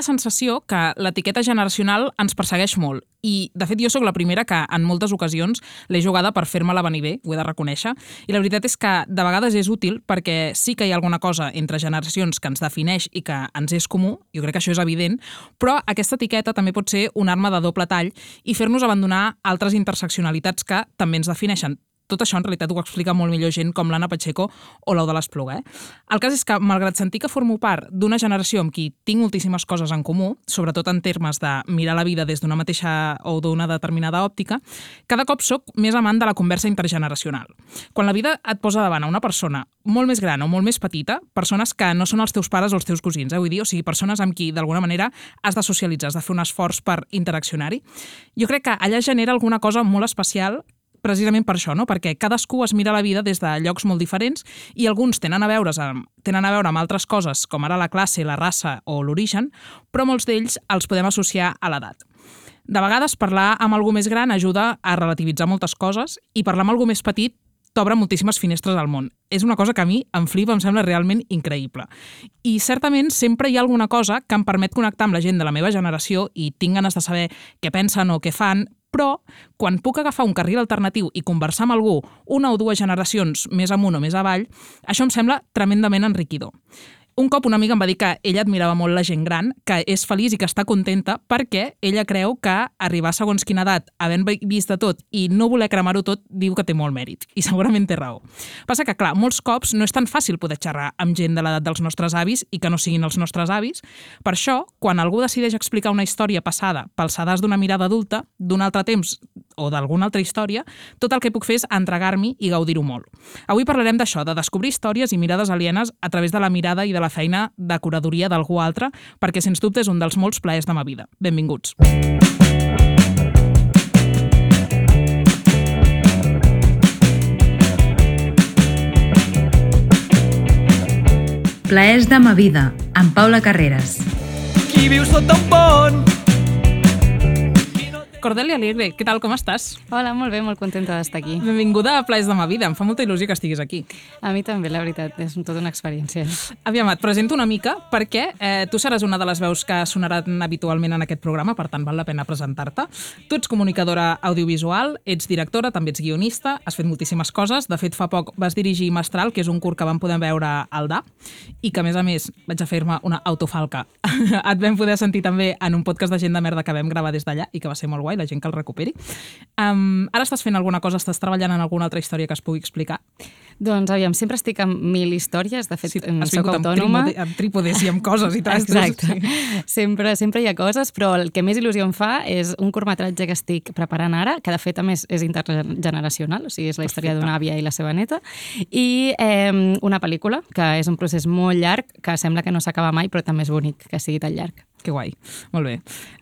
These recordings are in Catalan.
La sensació que l'etiqueta generacional ens persegueix molt. I, de fet, jo sóc la primera que en moltes ocasions l'he jugada per fer-me-la venir bé, ho he de reconèixer, i la veritat és que de vegades és útil perquè sí que hi ha alguna cosa entre generacions que ens defineix i que ens és comú, jo crec que això és evident, però aquesta etiqueta també pot ser una arma de doble tall i fer-nos abandonar altres interseccionalitats que també ens defineixen tot això en realitat ho explica molt millor gent com l'Anna Pacheco o l'Au de l'Espluga. Eh? El cas és que, malgrat sentir que formo part d'una generació amb qui tinc moltíssimes coses en comú, sobretot en termes de mirar la vida des d'una mateixa o d'una determinada òptica, cada cop sóc més amant de la conversa intergeneracional. Quan la vida et posa davant a una persona molt més gran o molt més petita, persones que no són els teus pares o els teus cosins, eh? vull dir, o sigui, persones amb qui d'alguna manera has de socialitzar, has de fer un esforç per interaccionar-hi, jo crec que allà genera alguna cosa molt especial precisament per això, no? perquè cadascú es mira la vida des de llocs molt diferents i alguns tenen a veure amb, tenen a veure amb altres coses, com ara la classe, la raça o l'origen, però molts d'ells els podem associar a l'edat. De vegades, parlar amb algú més gran ajuda a relativitzar moltes coses i parlar amb algú més petit t'obre moltíssimes finestres al món. És una cosa que a mi em flipa, em sembla realment increïble. I certament sempre hi ha alguna cosa que em permet connectar amb la gent de la meva generació i tinc ganes de saber què pensen o què fan, però quan puc agafar un carril alternatiu i conversar amb algú una o dues generacions més amunt o més avall, això em sembla tremendament enriquidor. Un cop una amiga em va dir que ella admirava molt la gent gran, que és feliç i que està contenta perquè ella creu que arribar segons quina edat, havent vist de tot i no voler cremar-ho tot, diu que té molt mèrit. I segurament té raó. Passa que, clar, molts cops no és tan fàcil poder xerrar amb gent de l'edat dels nostres avis i que no siguin els nostres avis. Per això, quan algú decideix explicar una història passada pel sedàs d'una mirada adulta, d'un altre temps o d'alguna altra història, tot el que puc fer és entregar-m'hi i gaudir-ho molt. Avui parlarem d'això, de descobrir històries i mirades alienes a través de la mirada i de la feina de curadoria d'algú altre, perquè sens dubte és un dels molts plaers de ma vida. Benvinguts. Plaers de ma vida, amb Paula Carreras. Qui viu sota un pont Cordelia Alegre, què tal, com estàs? Hola, molt bé, molt contenta d'estar aquí. Benvinguda a Plaers de ma vida, em fa molta il·lusió que estiguis aquí. A mi també, la veritat, és tota una experiència. Aviam, et presento una mica perquè eh, tu seràs una de les veus que sonaran habitualment en aquest programa, per tant val la pena presentar-te. Tu ets comunicadora audiovisual, ets directora, també ets guionista, has fet moltíssimes coses. De fet, fa poc vas dirigir Mestral, que és un curt que vam poder veure al DA, i que, a més a més, vaig a fer-me una autofalca. et vam poder sentir també en un podcast de gent de merda que vam gravar des d'allà i que va ser molt guai, la gent que el recuperi. Um, ara estàs fent alguna cosa, estàs treballant en alguna altra història que es pugui explicar? Doncs, aviam, sempre estic amb mil històries, de fet, Sí, has soc amb, autònoma. trípode, amb trípodes i amb coses i tal. Exacte. Sí. Sempre, sempre hi ha coses, però el que més il·lusió em fa és un curtmetratge que estic preparant ara, que de fet a més és intergeneracional, o sigui, és la història d'una àvia i la seva neta, i eh, una pel·lícula, que és un procés molt llarg, que sembla que no s'acaba mai, però també és bonic que sigui tan llarg. Que guai, molt bé.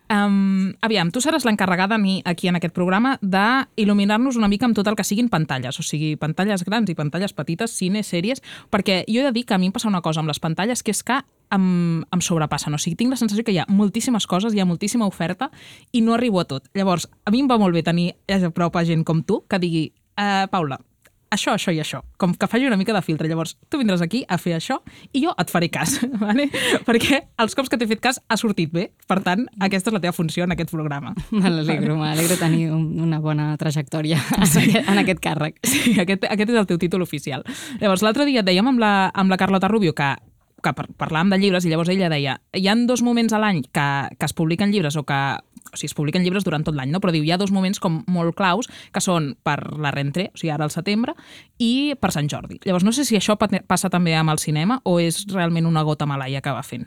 Um, aviam, tu seràs l'encarregada a mi aquí en aquest programa d'il·luminar-nos una mica amb tot el que siguin pantalles, o sigui, pantalles grans i pantalles petites, cine, sèries, perquè jo he de dir que a mi em passa una cosa amb les pantalles, que és que em, em sobrepassen. O sigui, tinc la sensació que hi ha moltíssimes coses, hi ha moltíssima oferta i no arribo a tot. Llavors, a mi em va molt bé tenir a prop a gent com tu que digui eh, Paula, això, això i això, com que faci una mica de filtre. Llavors, tu vindràs aquí a fer això i jo et faré cas, vale? perquè els cops que t'he fet cas ha sortit bé. Per tant, aquesta és la teva funció en aquest programa. M'alegro, m'alegro tenir un, una bona trajectòria en, aquest, en aquest càrrec. Sí, aquest, aquest és el teu títol oficial. Llavors, l'altre dia et dèiem amb la, amb la Carlota Rubio que que par parlàvem de llibres i llavors ella deia hi han dos moments a l'any que, que es publiquen llibres o que o sigui, es publiquen llibres durant tot l'any, no? però diu, hi ha dos moments com molt claus que són per la rentré, o sigui, ara al setembre, i per Sant Jordi. Llavors, no sé si això pa- passa també amb el cinema o és realment una gota malaia que va fent.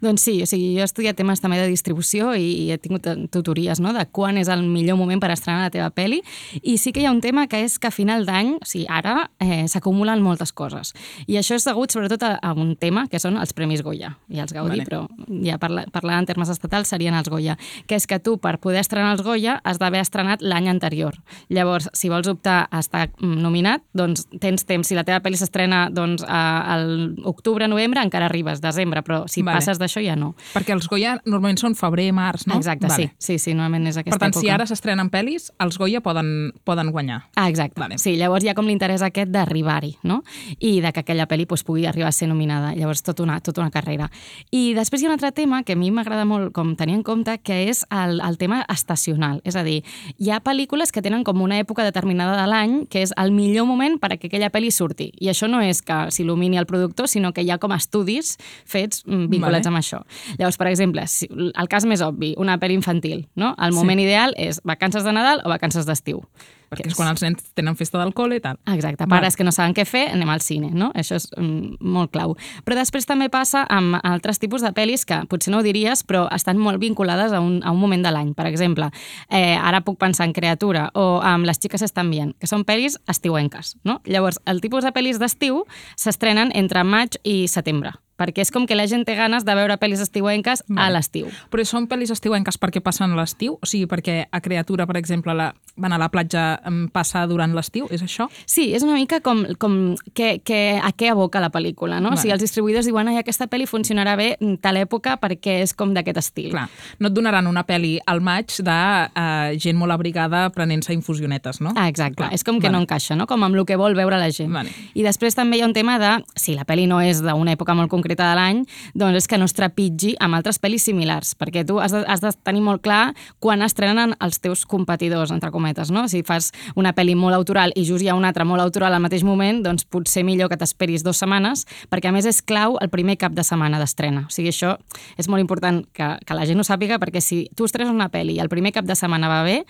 Doncs sí, o sigui, jo he estudiat temes també de distribució i, he tingut tutories no? de quan és el millor moment per estrenar la teva pel·li i sí que hi ha un tema que és que a final d'any, o sigui, ara eh, s'acumulen moltes coses i això és degut sobretot a, a un tema que són els Premis Goya i els Gaudí, Vale. vale. però ja parla, parlant en termes estatals serien els Goya, que és que tu, per poder estrenar els Goya, has d'haver estrenat l'any anterior. Llavors, si vols optar a estar mm, nominat, doncs tens temps. Si la teva pel·li s'estrena doncs, a- al octubre, novembre, encara arribes, desembre, però si Vale. passes d'això ja no. Perquè els Goya normalment són febrer, març, no? Exacte, Vale. sí, sí, sí, normalment és aquesta Per tant, època. si ara s'estrenen pel·lis, els Goya poden, poden guanyar. Ah, exacte. Vale. Sí, llavors hi ha com l'interès aquest d'arribar-hi, no? I de que aquella pel·li doncs, pugui arribar a ser nominada. Llavors, tota una, tota una carrera. I després hi ha un altre tema que a mi m'agrada molt com tenir en compte, que és el, el tema estacional. És a dir, hi ha pel·lícules que tenen com una època determinada de l'any que és el millor moment per a que aquella pel·li surti. I això no és que s'il·lumini el productor, sinó que hi ha com estudis fets mm, vinculats Vale. amb això. Llavors, per exemple, el cas més obvi, una pel·li infantil, no? El Sí. moment ideal és vacances de Nadal o vacances d'estiu. Perquè Que és quan els nens tenen festa del col·le i tal. Exacte, pares que no saben què fer, anem al cine, no? Això és mm, molt clau. Però després també passa amb altres tipus de pel·lis que potser no ho diries, però estan molt vinculades a un, a un moment de l'any. Per exemple, eh, ara puc pensar en Creatura o amb Les xiques estan bien, que són pel·lis estiuenques, no? Llavors, el tipus de pel·lis d'estiu s'estrenen entre maig i setembre perquè és com que la gent té ganes de veure pel·lis estiuenques a l'estiu. Però són pel·lis estiuenques perquè passen a l'estiu? O sigui, perquè a Creatura, per exemple, la, van a la platja passa durant l'estiu? És això? Sí, és una mica com, com que, que, a què aboca la pel·lícula, no? Vale. O sigui, els distribuïdors diuen ai, aquesta pel·li funcionarà bé en tal època perquè és com d'aquest estil. Clar, no et donaran una pel·li al maig de uh, gent molt abrigada prenent-se infusionetes, no? Ah, exacte, Clar, és com que vale. no encaixa, no? Com amb el que vol veure la gent. Vale. I després també hi ha un tema de, si la pel·li no és d'una època molt concreta de l'any, doncs és que no es trepitgi amb altres pel·lis similars, perquè tu has de, has de tenir molt clar quan estrenen els teus competidors, entre cometes, no? Si fas una pel·li molt autoral i just hi ha una altra molt autoral al mateix moment, doncs potser millor que t'esperis dues setmanes, perquè a més és clau el primer cap de setmana d'estrena. O sigui, això és molt important que, que la gent ho sàpiga, perquè si tu estrenes una pel·li i el primer cap de setmana va bé,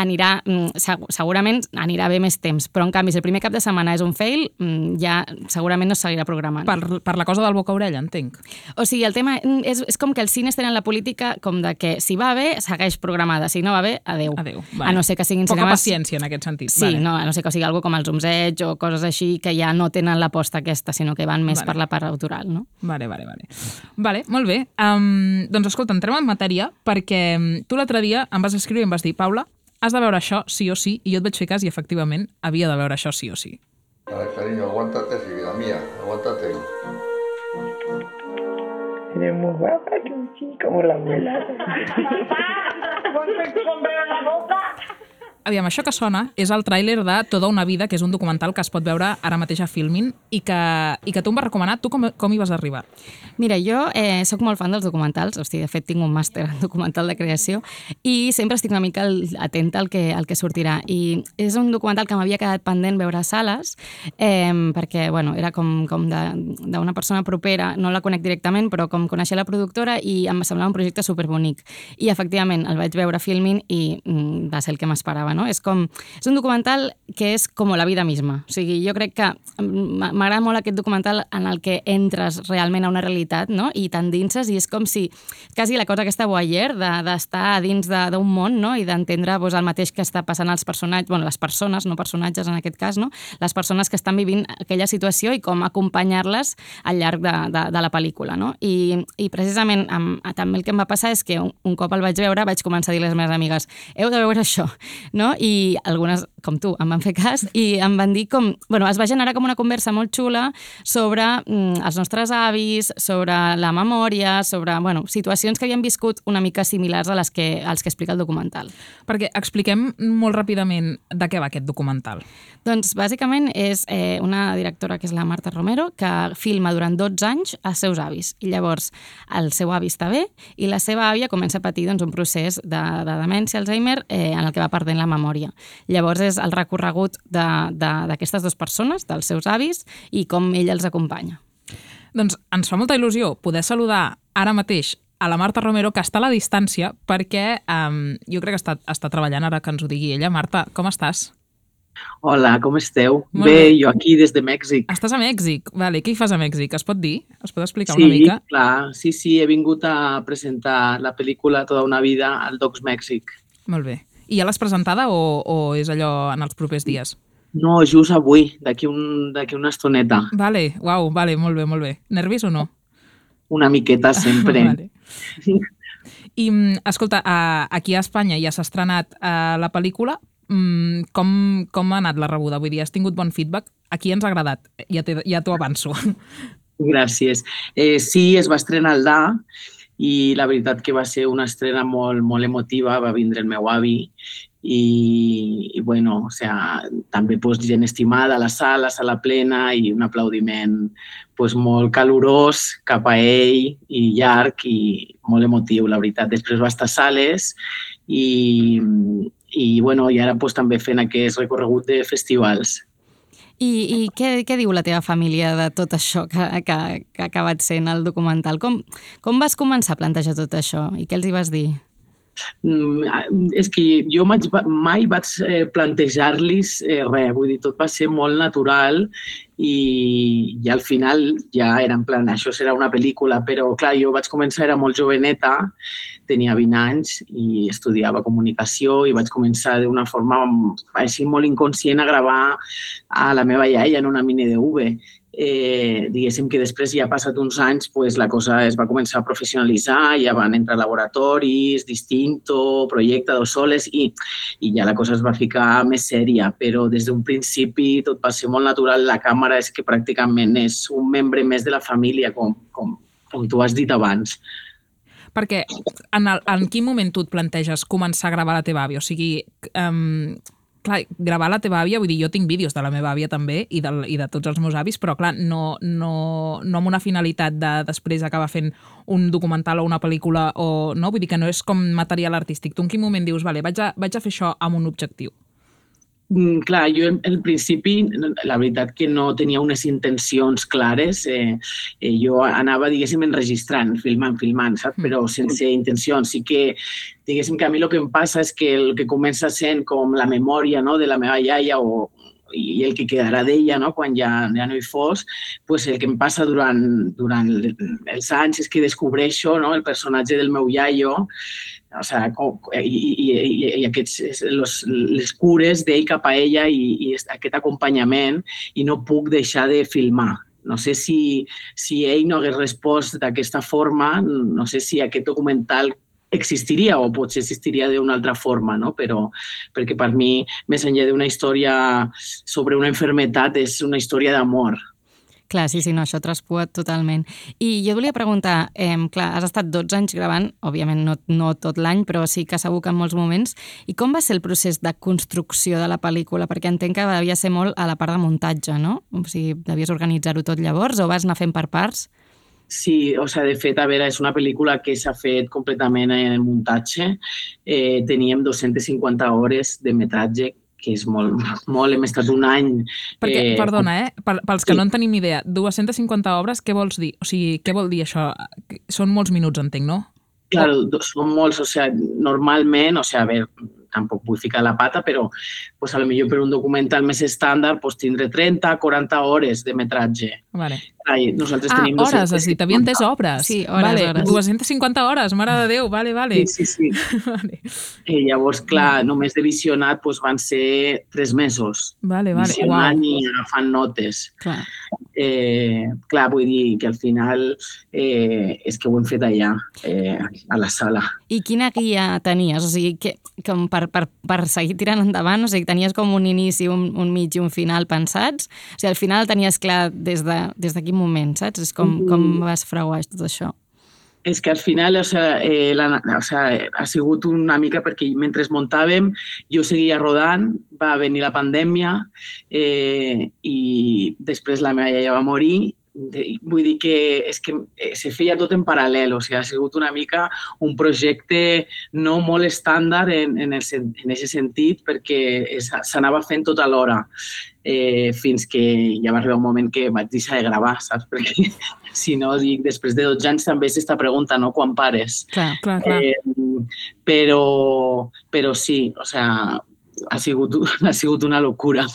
anirà, mm, seg- segurament anirà bé més temps, però en canvi, si el primer cap de setmana és un fail, mm, ja segurament no seguirà programant. Per, per la cosa del boca-orella, entenc. O sigui, el tema mm, és, és com que els cines tenen la política com de que si va bé, segueix programada, si no va bé, adeu. Adéu. A no ser que siguin Poca cinemes... paciència en aquest sentit. Sí, vale. no, a no ser que sigui algo com el Zooms o coses així que ja no tenen l'aposta aquesta, sinó que van més Vale. per la part autoral, no? Vale, vale, vale. Vale, molt bé. Um, doncs escolta, entrem en matèria perquè mm, tu l'altre dia em vas escriure i em vas dir Paula, has de veure això sí o sí, i jo et vaig fer cas i efectivament havia de veure això sí o sí. Ay, cariño, aguántate, Eres muy guapa, Chuchi, como la abuela. Aviam, això que sona és el tràiler de Toda una vida, que és un documental que es pot veure ara mateix a Filmin i que, i que tu em vas recomanar. Tu com, com hi vas arribar? Mira, jo eh, sóc molt fan dels documentals, sigui, de fet tinc un màster en documental de creació i sempre estic una mica atenta al que, al que sortirà. I és un documental que m'havia quedat pendent veure a sales eh, perquè, bueno, era com, com d'una persona propera, no la conec directament, però com coneixia la productora i em semblava un projecte superbonic. I efectivament el vaig veure a Filmin i mm, va ser el que m'esperava, no? És com... És un documental que és com la vida misma. O sigui, jo crec que mm, m'agrada molt aquest documental en el que entres realment a una realitat, no? I t'endinses i és com si quasi la cosa aquesta voyeur de- d'estar de, dins de- d'un món, no? I d'entendre doncs, el mateix que està passant als personatges, bueno, les persones, no personatges en aquest cas, no? Les persones que estan vivint aquella situació i com acompanyar-les al llarg de, de, de la pel·lícula, no? I, i precisament amb, també el que em va passar és que un, un cop el vaig veure vaig començar a dir a les meves amigues heu de veure això, no? I algunes, com tu, em van fer cas i em van dir com... Bueno, es va generar com una conversa molt xula sobre mm, els nostres avis, sobre la memòria, sobre, bueno, situacions que havien viscut una mica similars a les que, als que explica el documental. Perquè expliquem molt ràpidament de què va aquest documental. Doncs bàsicament és eh, una directora que és la Marta Romero que filma durant 12 anys els seus avis i llavors el seu avi està bé i la seva àvia comença a patir doncs, un procés de, de demència, Alzheimer, eh, en el que va perdent la memòria. Llavors és el recorregut de- de- d'aquestes dues persones, dels seus avis i com ell els acompanya. Doncs ens fa molta il·lusió poder saludar ara mateix a la Marta Romero, que està a la distància, perquè um, jo crec que està, està treballant ara que ens ho digui ella. Marta, com estàs? Hola, com esteu? Molt bé, bé. jo aquí des de Mèxic. Estàs a Mèxic. Vale, què hi fas a Mèxic? Es pot dir? Es pot explicar sí, una mica? clar, sí, sí, he vingut a presentar la pel·lícula Toda una vida al Docs Mèxic. Molt bé. I ja l'has presentada o, o és allò en els propers dies? No, just avui, d'aquí un, una estoneta. Vale, uau, vale, molt bé, molt bé. Nervis o no? Una miqueta sempre. vale. I, mm, escolta, aquí a Espanya ja s'ha estrenat uh, la pel·lícula. Mm, com, com ha anat la rebuda? Vull dir, has tingut bon feedback? Aquí ens ha agradat, ja t'ho ja avanço. Gràcies. Eh, sí, es va estrenar al DA i la veritat que va ser una estrena molt, molt emotiva. Va vindre el meu avi i, i bueno, o sea, també pues, gent estimada a la sala, sala plena i un aplaudiment pues, molt calorós cap a ell i llarg i molt emotiu, la veritat. Després va estar a sales i, i, bueno, i ara pues, també fent aquest recorregut de festivals. I, i què, què diu la teva família de tot això que, que, que ha acabat sent el documental? Com, com vas començar a plantejar tot això i què els hi vas dir? Mm, és que jo mai, vaig eh, plantejar-los eh, res, vull dir, tot va ser molt natural i, i al final ja era en plan, això serà una pel·lícula, però clar, jo vaig començar, era molt joveneta, tenia 20 anys i estudiava comunicació i vaig començar d'una forma així molt inconscient a gravar a la meva iaia en una mini DV eh, diguéssim que després ja ha passat uns anys, pues, la cosa es va començar a professionalitzar, ja van entrar laboratoris, Distinto, Projecte, Dos Soles, i, i ja la cosa es va ficar més sèria, però des d'un principi tot va ser molt natural. La càmera és que pràcticament és un membre més de la família, com, com, com tu has dit abans. Perquè en, el, en quin moment tu et planteges començar a gravar la teva àvia? O sigui, um, clar, gravar la teva àvia, vull dir, jo tinc vídeos de la meva àvia també i, del, i de tots els meus avis, però clar, no, no, no amb una finalitat de després acabar fent un documental o una pel·lícula o no, vull dir que no és com material artístic. Tu en quin moment dius, vale, vaig a, vaig a fer això amb un objectiu? Mm, clar, jo al principi, la veritat que no tenia unes intencions clares. Eh, eh, jo anava, diguéssim, enregistrant, filmant, filmant, saps? Però mm. sense intencions. Sí que, diguéssim que a mi el que em passa és que el que comença sent com la memòria no, de la meva iaia o, i el que quedarà d'ella no? quan ja, ja no hi fos, pues el que em passa durant, durant els anys és que descobreixo no? el personatge del meu iaio o sea, i, i, i, aquests, los, les cures d'ell cap a ella i, i aquest acompanyament i no puc deixar de filmar. No sé si, si ell no hagués respost d'aquesta forma, no sé si aquest documental existiria o potser existiria d'una altra forma, no? però perquè per mi, més enllà d'una història sobre una enfermetat, és una història d'amor. Clar, sí, sí, no, això traspua totalment. I jo volia preguntar, eh, clar, has estat 12 anys gravant, òbviament no, no tot l'any, però sí que segur que en molts moments. I com va ser el procés de construcció de la pel·lícula? Perquè entenc que devia ser molt a la part de muntatge, no? O sigui, devies organitzar-ho tot llavors o vas anar fent per parts? Sí, o sea, de fet, a veure, és una pel·lícula que s'ha fet completament en muntatge. Eh, teníem 250 hores de metratge que és molt, molt, hem estat un any... Perquè, eh, perdona, eh? Pels que sí. no en tenim idea, 250 obres, què vols dir? O sigui, què vol dir això? Són molts minuts, entenc, no? Claro, són molts, o sigui, normalment, o sigui, a veure, tampoc vull ficar la pata, però pues, a lo millor per un documental més estàndard pues, tindré 30, 40 hores de metratge. Vale. Ai, nosaltres ah, tenim hores, has dit, havia entès obres. Sí, hores, vale, hores. 250 hores, mare de Déu, vale, vale. Sí, sí, sí. vale. Eh, llavors, clar, només de visionat pues, van ser tres mesos. Vale, vale, visionant uau. i agafant notes. Clar. Eh, clar, vull dir que al final eh, és que ho hem fet allà, eh, a la sala. I quina guia tenies? O sigui, que, com per, per, per seguir tirant endavant, o sigui, tenies com un inici, un, un mig i un final pensats? O sigui, al final tenies clar des de, des de quin moment, saps? És com, com vas frauar tot això? És que al final o sea, eh, la, o sea, ha sigut una mica perquè mentre muntàvem jo seguia rodant, va venir la pandèmia eh, i després la meva iaia va morir vull dir que és que se feia tot en paral·lel, o sigui, ha sigut una mica un projecte no molt estàndard en, en, el, en aquest sentit perquè s'anava fent tot alhora eh, fins que ja va arribar un moment que vaig deixar de gravar, saps? Perquè si no, dic, després de 12 anys també s'està pregunta, no?, quan pares. Clar, clar, clar. Eh, però, però sí, o sea, ha sigut, ha sigut una locura.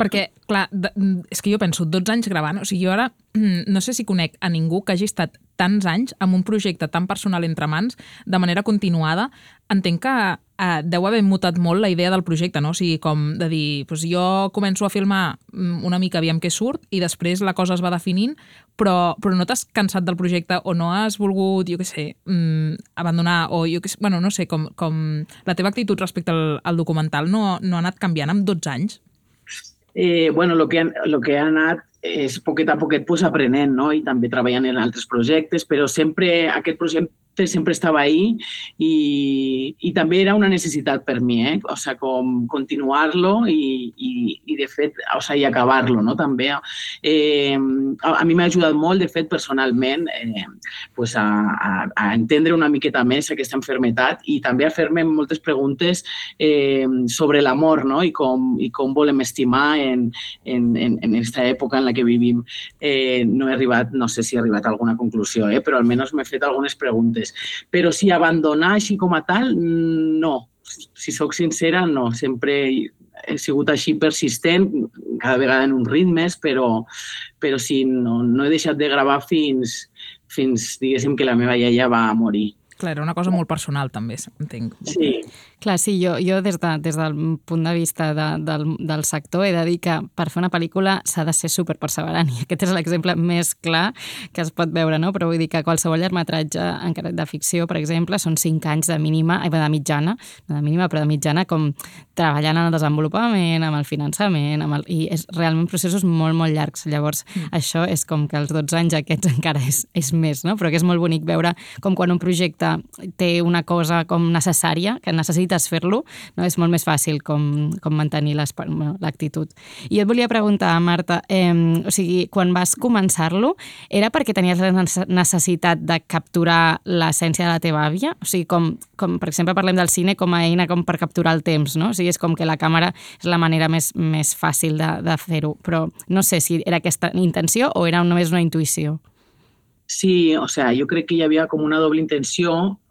Perquè, clar, de, és que jo penso, 12 anys gravant, o sigui, jo ara no sé si conec a ningú que hagi estat tants anys amb un projecte tan personal entre mans, de manera continuada. Entenc que eh, deu haver mutat molt la idea del projecte, no? O sigui, com de dir, doncs jo començo a filmar mm, una mica aviam què surt i després la cosa es va definint, però, però no t'has cansat del projecte o no has volgut, jo què sé, mm, abandonar o jo què sé, bueno, no sé, com, com la teva actitud respecte al, al documental no, no ha anat canviant amb 12 anys? Eh, bueno, lo que, lo que ha anat és poquet a poquet pues, aprenent no? i també treballant en altres projectes, però sempre aquest projecte sempre estava ahí i, i també era una necessitat per mi, eh? o sea, com continuar-lo i, i, i, de fet, o sea, i acabar-lo, no? també. Eh, a, a mi m'ha ajudat molt, de fet, personalment, eh, pues a, a, a entendre una miqueta més aquesta enfermetat i també a fer-me moltes preguntes eh, sobre l'amor no? I, com, i com volem estimar en, en, en, en aquesta època en la que vivim. Eh, no he arribat, no sé si he arribat a alguna conclusió, eh? però almenys m'he fet algunes preguntes coses. Però si abandonar així com a tal, no. Si sóc sincera, no. Sempre he sigut així persistent, cada vegada en uns ritmes, però, però sí, no, no he deixat de gravar fins, fins, diguéssim, que la meva iaia va morir. Clar, era una cosa molt personal, també, entenc. Sí, Clar, sí, jo, jo des, de, des del punt de vista de, del, del sector he de dir que per fer una pel·lícula s'ha de ser super perseverant i aquest és l'exemple més clar que es pot veure, no? Però vull dir que qualsevol llargmetratge encara de ficció, per exemple, són cinc anys de mínima, ai, de mitjana, no de mínima, però de mitjana, com treballant en el desenvolupament, amb el finançament, amb el, i és realment processos molt, molt llargs. Llavors, mm. això és com que els 12 anys aquests encara és, és més, no? Però que és molt bonic veure com quan un projecte té una cosa com necessària, que necessita necessites fer-lo, no? és molt més fàcil com, com mantenir l'actitud. I et volia preguntar, Marta, eh, o sigui, quan vas començar-lo, era perquè tenies la necessitat de capturar l'essència de la teva àvia? O sigui, com, com, per exemple, parlem del cine com a eina com per capturar el temps, no? O sigui, és com que la càmera és la manera més, més fàcil de, de fer-ho, però no sé si era aquesta intenció o era només una intuïció. Sí, o sea, jo crec que hi havia com una doble intenció Eh,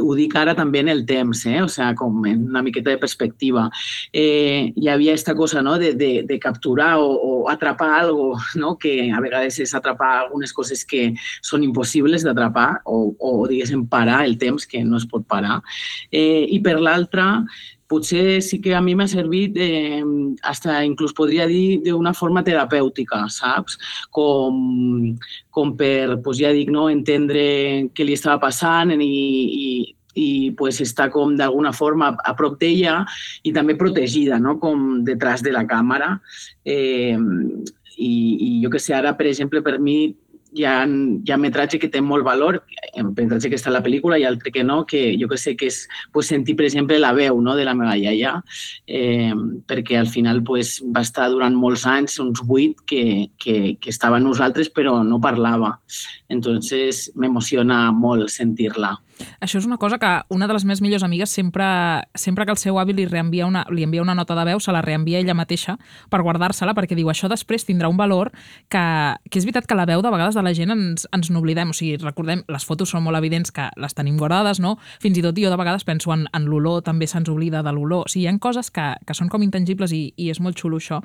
ho dic ara també en el temps, eh? o sea, com en una miqueta de perspectiva. Eh, hi havia aquesta cosa no? de, de, de capturar o, o atrapar algo, no? que a vegades és atrapar algunes coses que són impossibles d'atrapar o, o, diguéssim, parar el temps, que no es pot parar. Eh, I per l'altra, potser sí que a mi m'ha servit, eh, hasta inclús podria dir, d'una forma terapèutica, saps? Com, com per, pues ja dic, no, entendre què li estava passant i, i, i pues, estar com d'alguna forma a prop d'ella i també protegida, no? com detrás de la càmera. Eh, i, I jo que sé, ara, per exemple, per mi hi ha, hi ha metratge que té molt valor, metratge que està a la pel·lícula i altre que no, que jo que sé que és pues, sentir, per exemple, la veu no, de la meva iaia, eh, perquè al final pues, va estar durant molts anys, uns vuit, que, que, que estava amb nosaltres però no parlava. Entonces m'emociona molt sentir-la. Això és una cosa que una de les meves millors amigues sempre, sempre que el seu avi li, reenvia una, li envia una nota de veu, se la reenvia ella mateixa per guardar-se-la, perquè diu això després tindrà un valor que, que és veritat que la veu de vegades de la gent ens, ens n'oblidem. O sigui, recordem, les fotos són molt evidents que les tenim guardades, no? Fins i tot jo de vegades penso en, en l'olor, també se'ns oblida de l'olor. O sigui, hi ha coses que, que són com intangibles i, i és molt xulo això.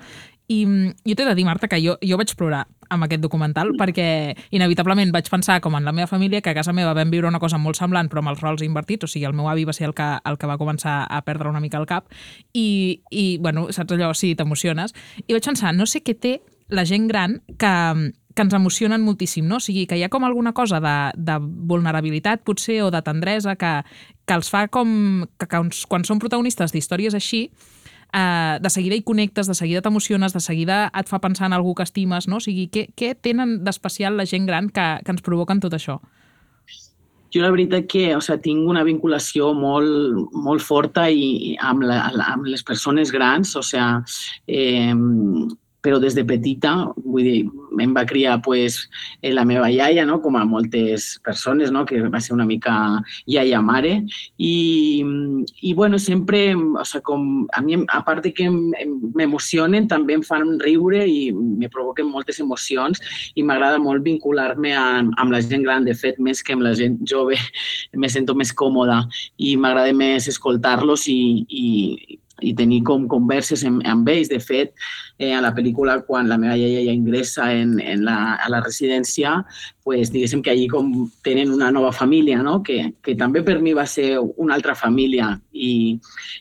I jo t'he de dir, Marta, que jo, jo vaig plorar amb aquest documental perquè inevitablement vaig pensar, com en la meva família, que a casa meva vam viure una cosa molt semblant però amb els rols invertits, o sigui, el meu avi va ser el que, el que va començar a perdre una mica el cap i, i bueno, saps allò, sí, t'emociones. I vaig pensar, no sé què té la gent gran que, que ens emocionen moltíssim, no? O sigui, que hi ha com alguna cosa de, de vulnerabilitat, potser, o de tendresa, que, que els fa com... que, que quan són protagonistes d'històries així, eh, de seguida hi connectes, de seguida t'emociones, de seguida et fa pensar en algú que estimes, no? O sigui, què, què tenen d'especial la gent gran que, que ens provoquen tot això? Jo la veritat que o sigui, tinc una vinculació molt, molt forta i, amb, la, amb les persones grans, o sigui, eh, però des de petita, vull dir, em va criar pues, la meva iaia, no? com a moltes persones, no? que va ser una mica iaia-mare, i, i bueno, sempre, o sigui, com, a mi, a part de que m'emocionen, també em fan riure i me provoquen moltes emocions i m'agrada molt vincular-me amb la gent gran, de fet, més que amb la gent jove, me sento més còmoda i m'agrada més escoltar-los i, i, i tenir com converses amb, amb ells. De fet, eh, a la pel·lícula, quan la meva iaia ja ingressa en, en la, a la residència, pues, diguéssim que allí com tenen una nova família, no? que, que també per mi va ser una altra família i,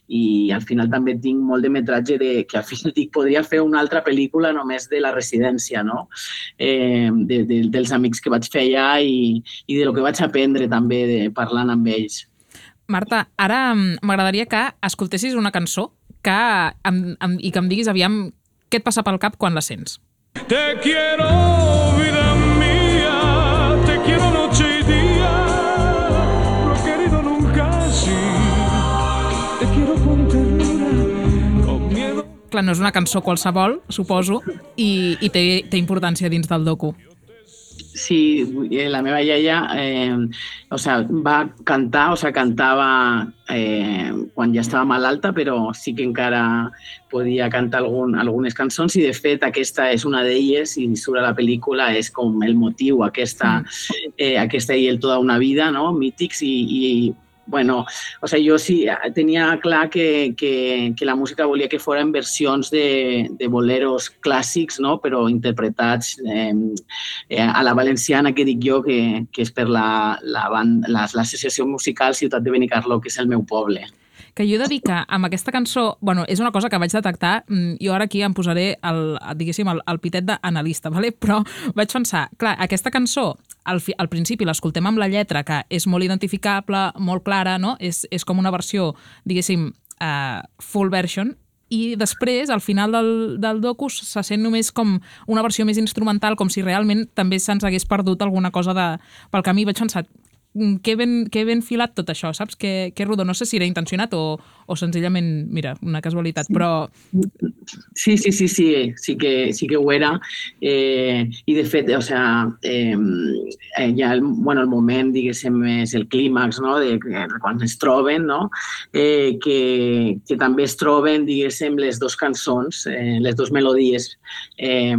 i al final també tinc molt de metratge de, que al final dic, podria fer una altra pel·lícula només de la residència, no? eh, de, de, dels amics que vaig fer allà i, i de lo que vaig aprendre també de, parlant amb ells. Marta, ara mm, m'agradaria que escoltessis una cançó que, em, em, i que em diguis aviam què et passa pel cap quan la sents. Te quiero, vida mía, te quiero noche y día, no he querido nunca así, te quiero con ternura, con miedo. Clar, no és una cançó qualsevol, suposo, i, i té, té importància dins del docu. Sí, eh, la meva iaia eh, o sea, va cantar, o sea, cantava eh, quan ja estava malalta, però sí que encara podia cantar algun, algunes cançons i, de fet, aquesta és una d'elles i a la pel·lícula, és com el motiu, aquesta, eh, aquesta i el Toda una vida, no? mítics, i, i bueno, o sea, jo sí tenia clar que, que, que la música volia que fora en versions de, de boleros clàssics, no? però interpretats eh, a la valenciana, que dic jo, que, que és per la, la, band, la, l'associació musical Ciutat de Benicarló, que és el meu poble que jo he de dir que amb aquesta cançó, bueno, és una cosa que vaig detectar, mm, jo ara aquí em posaré el, diguéssim, el, el pitet d'analista, vale? però vaig pensar, clar, aquesta cançó, al, fi, al principi l'escoltem amb la lletra, que és molt identificable, molt clara, no? És, és com una versió, diguéssim, uh, full version, i després, al final del, del docu, se sent només com una versió més instrumental, com si realment també se'ns hagués perdut alguna cosa de, pel camí. Vaig pensar, que ben, que ben filat tot això, saps? Que, que rodó. No sé si era intencionat o, o senzillament, mira, una casualitat, però... Sí, sí, sí, sí, sí que, sí que ho era. Eh, I, de fet, o sea, eh, ja el, bueno, el moment, diguéssim, és el clímax, no?, de, de quan es troben, no?, eh, que, que també es troben, diguéssim, les dues cançons, eh, les dues melodies. Eh,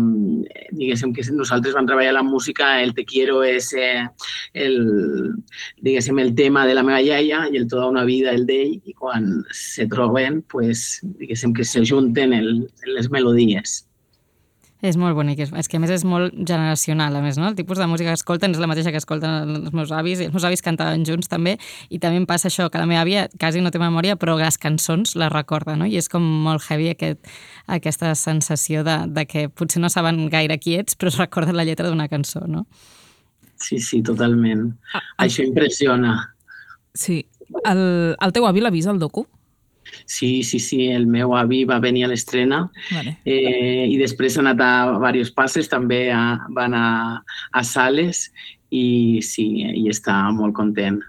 diguéssim que nosaltres vam treballar la música, el Te Quiero és eh, el, diguéssim, el tema de la meva iaia i el Tota una vida, el d'ell, i quan se troben, pues, diguéssim que se junten el, les melodies. És molt bonic, és, és que a més és molt generacional, a més, no? El tipus de música que escolten és la mateixa que escolten els meus avis, i els meus avis cantaven junts també, i també em passa això, que la meva àvia quasi no té memòria, però les cançons les recorda, no? I és com molt heavy aquest, aquesta sensació de, de que potser no saben gaire qui ets, però es recorden la lletra d'una cançó, no? Sí, sí, totalment. Ah, Això impressiona. Sí. El, el teu avi l'ha vist, el docu? Sí, sí, sí, el meu avi va venir a l'estrena Vale. eh, i després ha anat a diversos passes, també a, va anar a sales i sí, i està molt content.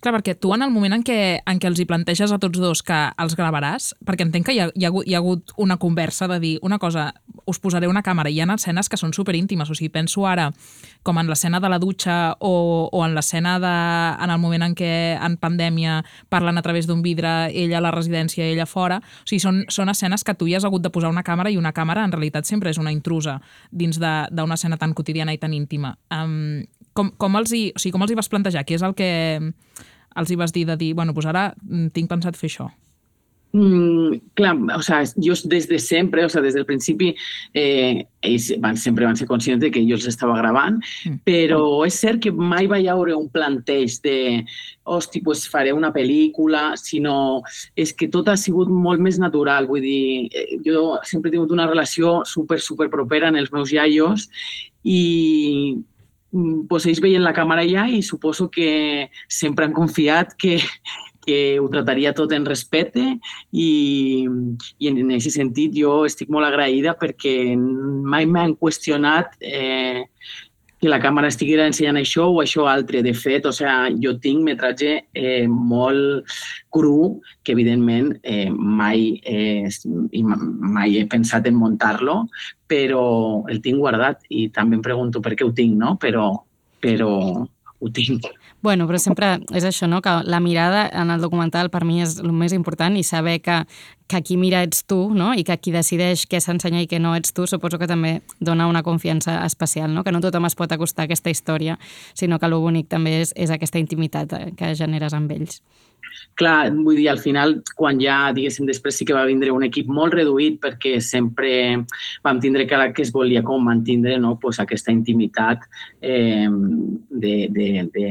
Clar, perquè tu en el moment en què, en què els hi planteges a tots dos que els gravaràs, perquè entenc que hi ha, hi ha, hagut, hi ha hagut una conversa de dir una cosa, us posaré una càmera, i hi ha escenes que són superíntimes, o sigui, penso ara com en l'escena de la dutxa o, o en l'escena de, en el moment en què en pandèmia parlen a través d'un vidre, ella a la residència, ella fora, o sigui, són, són escenes que tu hi has hagut de posar una càmera i una càmera en realitat sempre és una intrusa dins d'una escena tan quotidiana i tan íntima. Um, com, com, els hi, o sigui, com els hi vas plantejar? Què és el que els hi vas dir de dir, bueno, doncs ara mm, tinc pensat fer això? Mm, clar, o sea, jo des de sempre, o sea, des del principi, eh, ells van, sempre van ser conscients de que jo els estava gravant, mm. però és cert que mai va haure un planteig de hosti, pues faré una pel·lícula, sinó és que tot ha sigut molt més natural. Vull dir, eh, jo sempre he tingut una relació super, super propera en els meus iaios i Mm, pues ells veien la càmera ja i suposo que sempre han confiat que, que ho trataria tot en respecte i, i en aquest sentit jo estic molt agraïda perquè mai m'han qüestionat eh, que la càmera estiguera ensenyant això o això altre. De fet, o sea, jo tinc metratge eh, molt cru, que evidentment eh, mai, eh, mai he pensat en muntar-lo, però el tinc guardat i també em pregunto per què ho tinc, no? Però, però ho tinc. Bueno, però sempre és això, no? que la mirada en el documental per mi és el més important i saber que, que qui mira ets tu no? i que qui decideix què s'ensenya i què no ets tu, suposo que també dona una confiança especial, no? que no tothom es pot acostar a aquesta hístoria, sinó que el bonic també és, és aquesta intimitat eh, que generes amb ells. Clar, vull dir, al final, quan ja, diguéssim, després sí que va vindre un equip molt reduït perquè sempre vam tindre que, que es volia com mantindre no, pues, aquesta intimitat eh, de, de, de,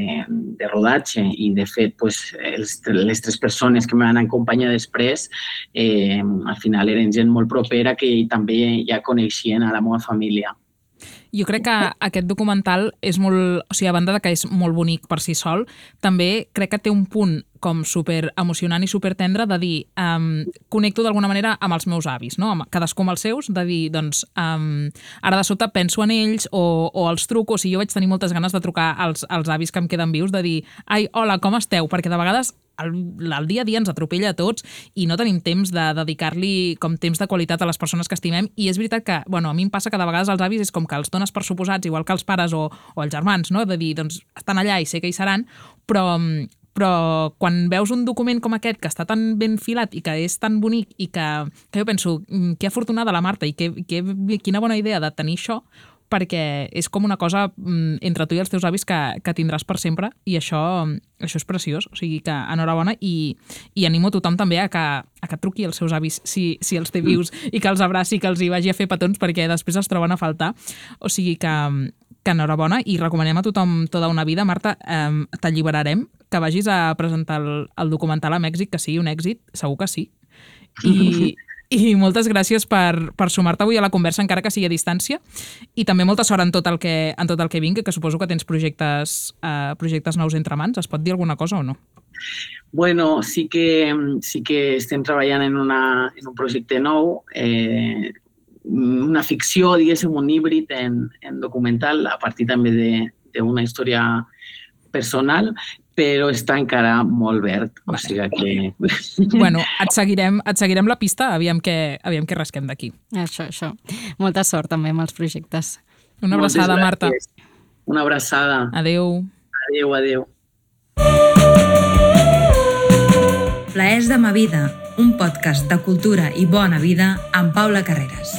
de rodatge i, de fet, pues, els, les tres persones que me van acompanyar després eh, al final eren gent molt propera que també ja coneixien a la meva família. Jo crec que aquest documental és molt... O sigui, a banda de que és molt bonic per si sol, també crec que té un punt com super emocionant i super tendre de dir um, connecto d'alguna manera amb els meus avis, no? Amb, cadascú amb els seus, de dir, doncs, um, ara de sota penso en ells o, o els truco, o sigui, jo vaig tenir moltes ganes de trucar als, als avis que em queden vius, de dir, ai, hola, com esteu? Perquè de vegades el, el dia a dia ens atropella a tots i no tenim temps de dedicar-li com temps de qualitat a les persones que estimem i és veritat que, bueno, a mi em passa que de vegades els avis és com que els dones per suposats, igual que els pares o, o els germans, no? de dir, doncs, estan allà i sé que hi seran, però, però quan veus un document com aquest que està tan ben filat i que és tan bonic i que, que jo penso, mm, que afortunada la Marta i que, que, quina bona idea de tenir això, perquè és com una cosa mm, entre tu i els teus avis que, que tindràs per sempre i això, això és preciós, o sigui que enhorabona i, i animo tothom també a que, a que truqui als seus avis si, si els té vius i que els abraci, que els hi vagi a fer petons perquè després els troben a faltar, o sigui que, que enhorabona i recomanem a tothom tota una vida. Marta, eh, t'alliberarem que vagis a presentar el, el documental a Mèxic, que sigui un èxit, segur que sí. I, i moltes gràcies per, per sumar-te avui a la conversa, encara que sigui a distància, i també molta sort en tot el que, en tot el que vingui, que suposo que tens projectes, uh, projectes nous entre mans. Es pot dir alguna cosa o no? Bueno, sí que, sí que estem treballant en, una, en un projecte nou, eh, una ficció, diguéssim, un híbrid en, en documental, a partir també d'una història personal però està encara molt verd, o sigui que... Bueno, et seguirem, et seguirem la pista, aviam què, aviam què rasquem d'aquí. Això, això. Molta sort també amb els projectes. Una abraçada, Marta. Una abraçada. Adeu. Adeu, adeu. Plaers de ma vida, un podcast de cultura i bona vida amb Paula Carreras.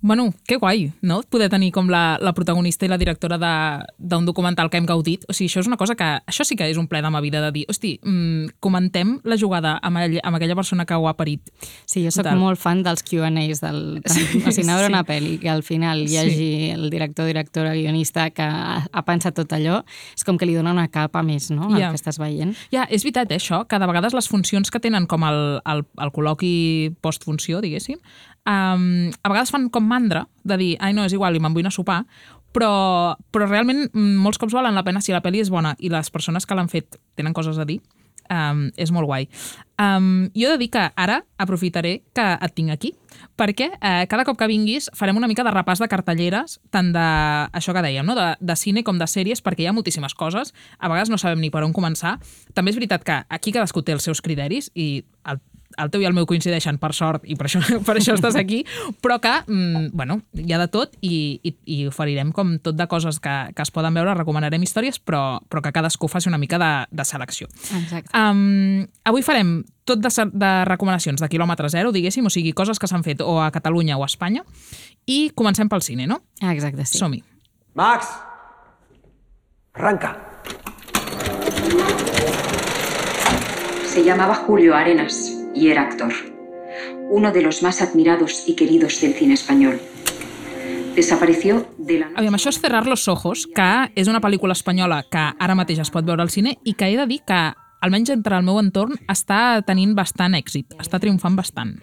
Bueno, que guai, no? Poder tenir com la, la protagonista i la directora d'un documental que hem gaudit. O sigui, això és una cosa que... Això sí que és un ple de ma vida, de dir, hosti, mmm, comentem la jugada amb, ell, amb aquella persona que ho ha parit. Sí, jo sóc Total. molt fan dels Q&As, del, sí, o sigui, anar sí. una pel·li que al final hi hagi sí. el director, directora, guionista que ha, ha pensat tot allò, és com que li dona una capa més, no?, yeah. que estàs veient. Ja, és veritat, eh, això, que de vegades les funcions que tenen com el, el, el col·loqui postfunció, diguéssim, um, a vegades fan com mandra de dir, ai no, és igual, i me'n vull anar a sopar, però, però realment mm, molts cops valen la pena si la pel·li és bona i les persones que l'han fet tenen coses a dir, um, és molt guai. Um, jo he de dir que ara aprofitaré que et tinc aquí, perquè eh, cada cop que vinguis farem una mica de repàs de cartelleres, tant de això que dèiem, no? de, de cine com de sèries, perquè hi ha moltíssimes coses, a vegades no sabem ni per on començar. També és veritat que aquí cadascú té els seus criteris i el el teu i el meu coincideixen, per sort, i per això, per això estàs aquí, però que, mm, bueno, hi ha de tot i, i, i oferirem com tot de coses que, que es poden veure, recomanarem històries, però, però que cadascú faci una mica de, de selecció. Exacte. Um, avui farem tot de, de recomanacions de quilòmetre zero, diguéssim, o sigui, coses que s'han fet o a Catalunya o a Espanya, i comencem pel cine, no? Exacte, sí. Som-hi. Max, arranca. Se llamaba Julio Arenas y era actor, uno de los más admirados y queridos del cine español. Desapareció de la. Aviam, això és Cerrar los ojos, que és una pel·lícula espanyola que ara mateix es pot veure al cine i que he de dir que, almenys entre el meu entorn, està tenint bastant èxit, està triomfant bastant.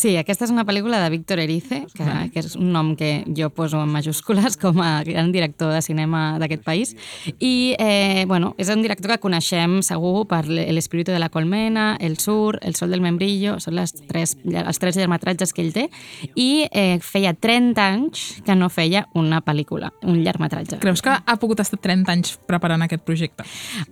Sí, aquesta és una pel·lícula de Víctor Erice, que, que és un nom que jo poso en majúscules com a gran director de cinema d'aquest país. I, eh, bueno, és un director que coneixem segur per L'espíritu de la colmena, El sur, El sol del membrillo, són les tres, els tres llargmetratges que ell té, i eh, feia 30 anys que no feia una pel·lícula, un llargmetratge. Creus que ha pogut estar 30 anys preparant aquest projecte?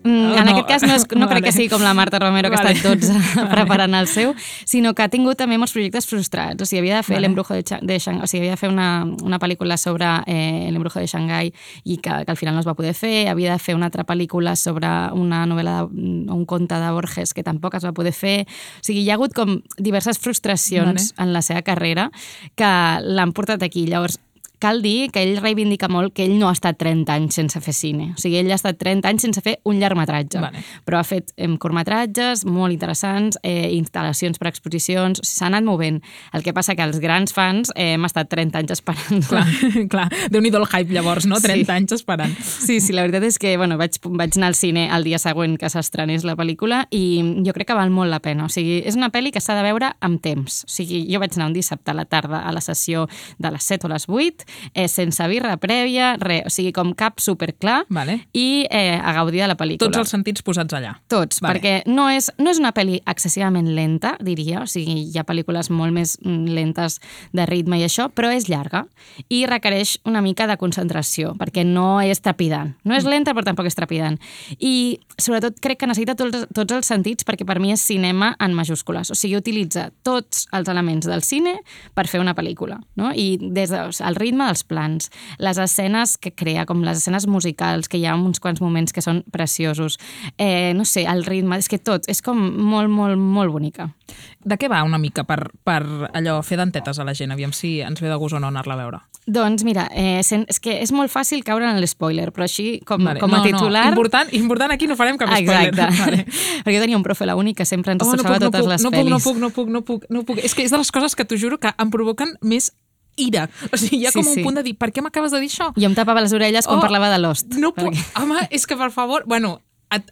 Mm, en no. aquest cas no, és, no vale. crec que sigui com la Marta Romero, que vale. ha estat 12 preparant el seu, sinó que ha tingut també molts projectes frustrats. O sigui, havia de fer vale. l'embrujo de, de Shanghai, o sigui, havia de fer una, una pel·lícula sobre eh, l'embrujo de Shanghai i que, que al final no es va poder fer. Havia de fer una altra pel·lícula sobre una novel·la, de, un conte de Borges que tampoc es va poder fer. O sigui, hi ha hagut com diverses frustracions vale. en la seva carrera que l'han portat aquí. Llavors, cal dir que ell reivindica molt que ell no ha estat 30 anys sense fer cine. O sigui, ell ha estat 30 anys sense fer un llargmetratge. Vale. Però ha fet eh, curtmetratges molt interessants, eh, instal·lacions per exposicions, s'ha anat movent. El que passa que els grans fans eh, hem estat 30 anys esperant. Clar, clar. Déu-n'hi-do el hype llavors, no? 30 Sí. anys esperant. Sí, sí, la veritat és que bueno, vaig, vaig anar al cine el dia següent que s'estrenés la pel·lícula i jo crec que val molt la pena. O sigui, és una pel·li que s'ha de veure amb temps. O sigui, jo vaig anar un dissabte a la tarda a la sessió de les 7 o les 8, eh, sense birra prèvia, res. O sigui, com cap superclar Vale. i eh, a gaudir de la pel·lícula. Tots els sentits posats allà. Tots, Vale. perquè no és, no és una pel·li excessivament lenta, diria, o sigui, hi ha pel·lícules molt més mm, lentes de ritme i això, però és llarga i requereix una mica de concentració, perquè no és trepidant. No és lenta, però tampoc és trepidant. I, sobretot, crec que necessita tots, tots els sentits, perquè per mi és cinema en majúscules. O sigui, utilitza tots els elements del cine per fer una pel·lícula, no? I des del el ritme dels plans, les escenes que crea, com les escenes musicals, que hi ha uns quants moments que són preciosos, eh, no sé, el ritme, és que tot, és com molt, molt, molt bonica. De què va una mica per, per allò fer dentetes a la gent? Aviam si ens ve de gust o no anar-la a veure. Doncs mira, eh, és que és molt fàcil caure en l'espoiler, però així, com, Vale. com a no, titular... No, important, important, aquí no farem cap spoiler. Exacte. Vale. Perquè jo tenia un profe la que sempre ens Home, no puc, no totes puc, les no puc, pel·lis. no puc, no puc, no puc, no puc. És que és de les coses que t'ho juro que em provoquen més ira. O sigui, hi ha Sí, com un sí. punt de dir, per què m'acabes de dir això? Jo em tapava les orelles quan Oh, parlava de Lost. No puc, perquè- home, és que per favor, bueno,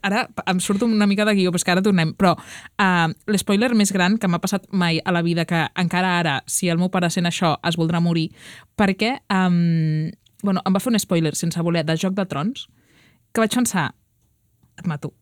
ara em surto una mica de guió, però és que ara tornem. Però uh, l'espoiler més gran que m'ha passat mai a la vida, que encara ara, si el meu pare sent això, es voldrà morir, perquè um, bueno, em va fer un spoiler sense voler de Joc de Trons, que vaig pensar, et mato.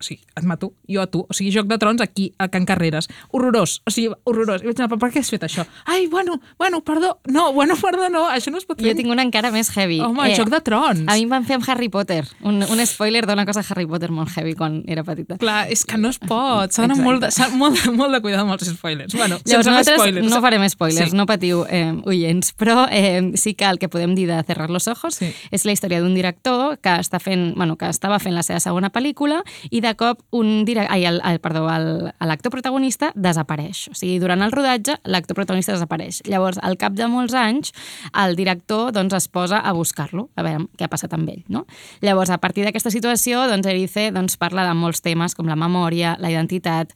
O sigui, et mato, jo a tu. O sigui, Joc de Trons aquí, a Can Carreras. Horrorós, o sigui, horrorós. I vaig anar, per què has fet això? Ai, bueno, bueno, perdó. No, bueno, perdó, no, això no es pot fer. Jo tinc una encara més heavy. Eh, Home, Joc de Trons. A mi em van fer amb Harry Potter. Un, un spoiler d'una cosa Harry Potter molt heavy quan era petita. Clar, és que no es pot. S'ha d'anar molt, de- molt, de- molt de cuidar amb els spoilers. Bueno, Llavors, nosaltres spoilers. no farem spoilers, Sí. no patiu, eh, oients, però eh, sí que el que podem dir de Cerrar los ojos Sí. és la història d'un director que, està fent, bueno, que estava fent la seva segona pel·lícula i de cop un direc... Ai, el, el, perdó, l'actor protagonista desapareix. O sigui, durant el rodatge, l'actor protagonista desapareix. Llavors, al cap de molts anys, el director doncs, es posa a buscar-lo, a veure què ha passat amb ell. No? Llavors, a partir d'aquesta situació, doncs, Erice doncs, parla de molts temes com la memòria, la identitat,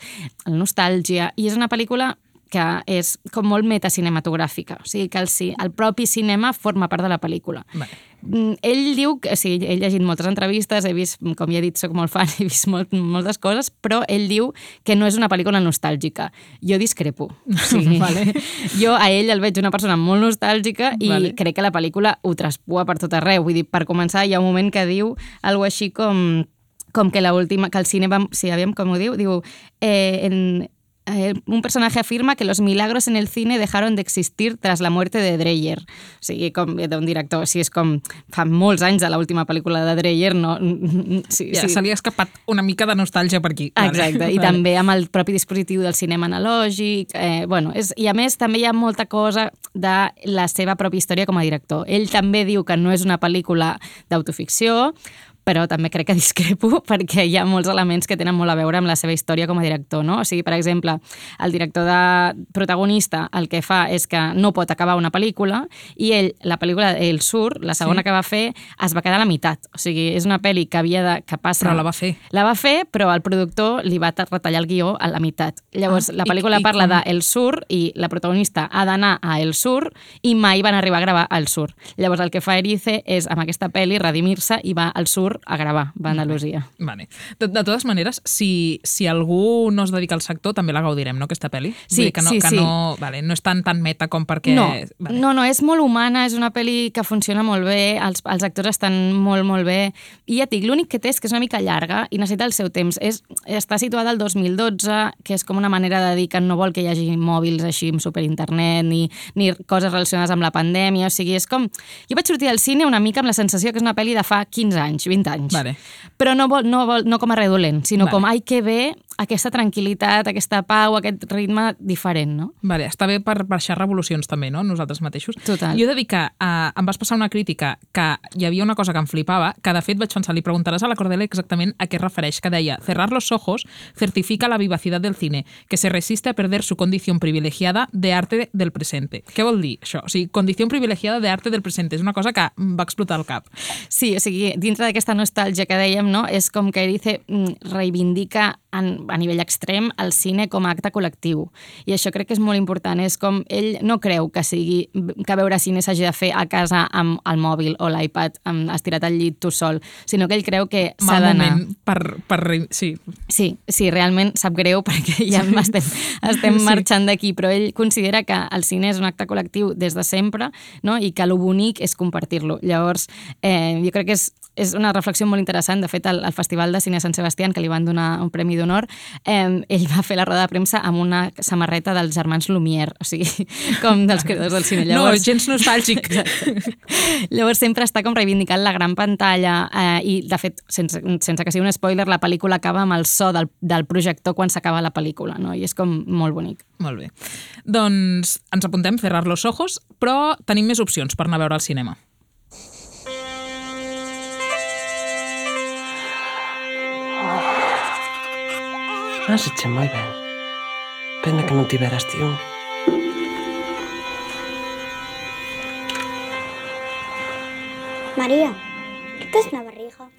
la nostàlgia, i és una pel·lícula que és com molt metacinematogràfica, o sigui que el, el propi cinema forma part de la pel·lícula. Vale. Mm, Ell diu, que, o sigui, ha llegit moltes entrevistes, he vist, com ja he dit, soc molt fan, he vist molt, moltes coses, però ell diu que no és una pel·lícula nostàlgica. Jo discrepo. O sigui, Vale. Jo a ell el veig una persona molt nostàlgica i Vale. crec que la pel·lícula ho traspua per tot arreu. Vull dir, per començar, hi ha un moment que diu algo així com com que la última, que el cine va, sí, aviam com ho diu, diu, eh, en, eh, un personaje afirma que los milagros en el cine dejaron de existir tras la muerte de Dreyer. O sigui, com d'un director, o sigui, és com fa molts anys de l'última pel·lícula de Dreyer, no... Sí, Ja, sí. se li ha escapat una mica de nostàlgia per aquí. Vale. Exacte, i Vale. també amb el propi dispositiu del cinema analògic. Eh, bueno, és, I a més també hi ha molta cosa de la seva pròpia història com a director. Ell també diu que no és una pel·lícula d'autoficció, però també crec que discrepo perquè hi ha molts elements que tenen molt a veure amb la seva història com a director, no? O sigui, per exemple, el director de protagonista el que fa és que no pot acabar una pel·lícula i ell, la pel·lícula El Sur, la segona Sí. que va fer, es va quedar a la meitat. O sigui, és una pel·li que havia de... que passa... Però la va fer. La va fer, però el productor li va ta- retallar el guió a la meitat. Llavors, Ah, la i- pel·lícula i parla com- de El Sur i la protagonista ha d'anar a El Sur i mai van arribar a gravar al Sur. Llavors, el que fa Erice és, amb aquesta pel·li, redimir-se i va al Sur a gravar, va a Andalusia. Vale. De, de totes maneres, si, si algú no es dedica al sector, també la gaudirem, no, aquesta pel·li? Sí, que no, sí, que sí. No, vale, no és tan, tan meta com perquè... No, Vale. no, no, és molt humana, és una pel·li que funciona molt bé, els, els actors estan molt, molt bé, i ja et dic, l'únic que té és que és una mica llarga i necessita el seu temps. És, està situada al 2012, que és com una manera de dir que no vol que hi hagi mòbils així amb superinternet, ni, ni coses relacionades amb la pandèmia, o sigui, és com... Jo vaig sortir del cine una mica amb la sensació que és una pel·li de fa 15 anys, 20 anys. Vale. Però no, vol, no, vol, no com a redolent, sinó Vale. com, ai, que bé aquesta tranquil·litat, aquesta pau, aquest ritme diferent, no? Vale, està bé per baixar revolucions també, no? Nosaltres mateixos. Total. Jo he de dir que uh, em vas passar una crítica que hi havia una cosa que em flipava, que de fet vaig pensar, li preguntaràs a la Cordelia exactament a què es refereix, que deia cerrar los ojos certifica la vivacidad del cine, que se resiste a perder su condición privilegiada de arte del presente. Què vol dir això? O sigui, condició privilegiada de arte del presente. És una cosa que em va explotar al cap. Sí, o sigui, dintre d'aquesta nostàlgia que dèiem, no? és com que Erice mm, reivindica en, a nivell extrem el cine com a acte col·lectiu. I això crec que és molt important. És com ell no creu que sigui que veure cine s'hagi de fer a casa amb el mòbil o l'iPad estirat al llit tu sol, sinó que ell creu que s'ha d'anar... per, per... Sí, Sí, sí, realment sap greu perquè ja estem, estem Sí. marxant d'aquí, però ell considera que el cine és un acte col·lectiu des de sempre no? i que lo bonic és compartir-lo. Llavors, eh, jo crec que és, és una reflexió molt interessant. De fet, al, al Festival de Cine Sant Sebastián, que li van donar un premi d'honor, eh, ell va fer la roda de premsa amb una samarreta dels germans Lumière, o sigui, com dels creadors del cine. no, gens nostàlgic. Llavors sempre està com reivindicant la gran pantalla eh, i, de fet, sense, sense que sigui un spoiler, la pel·lícula acaba amb el so del, del projector quan s'acaba la pel·lícula, no? I és com molt bonic. Molt bé. Doncs ens apuntem Cerrar los ojos, però tenim més opcions per anar a veure al cinema. Has hecho moi ben. Pena que non tiveras ti un. Maria, què és una barriga?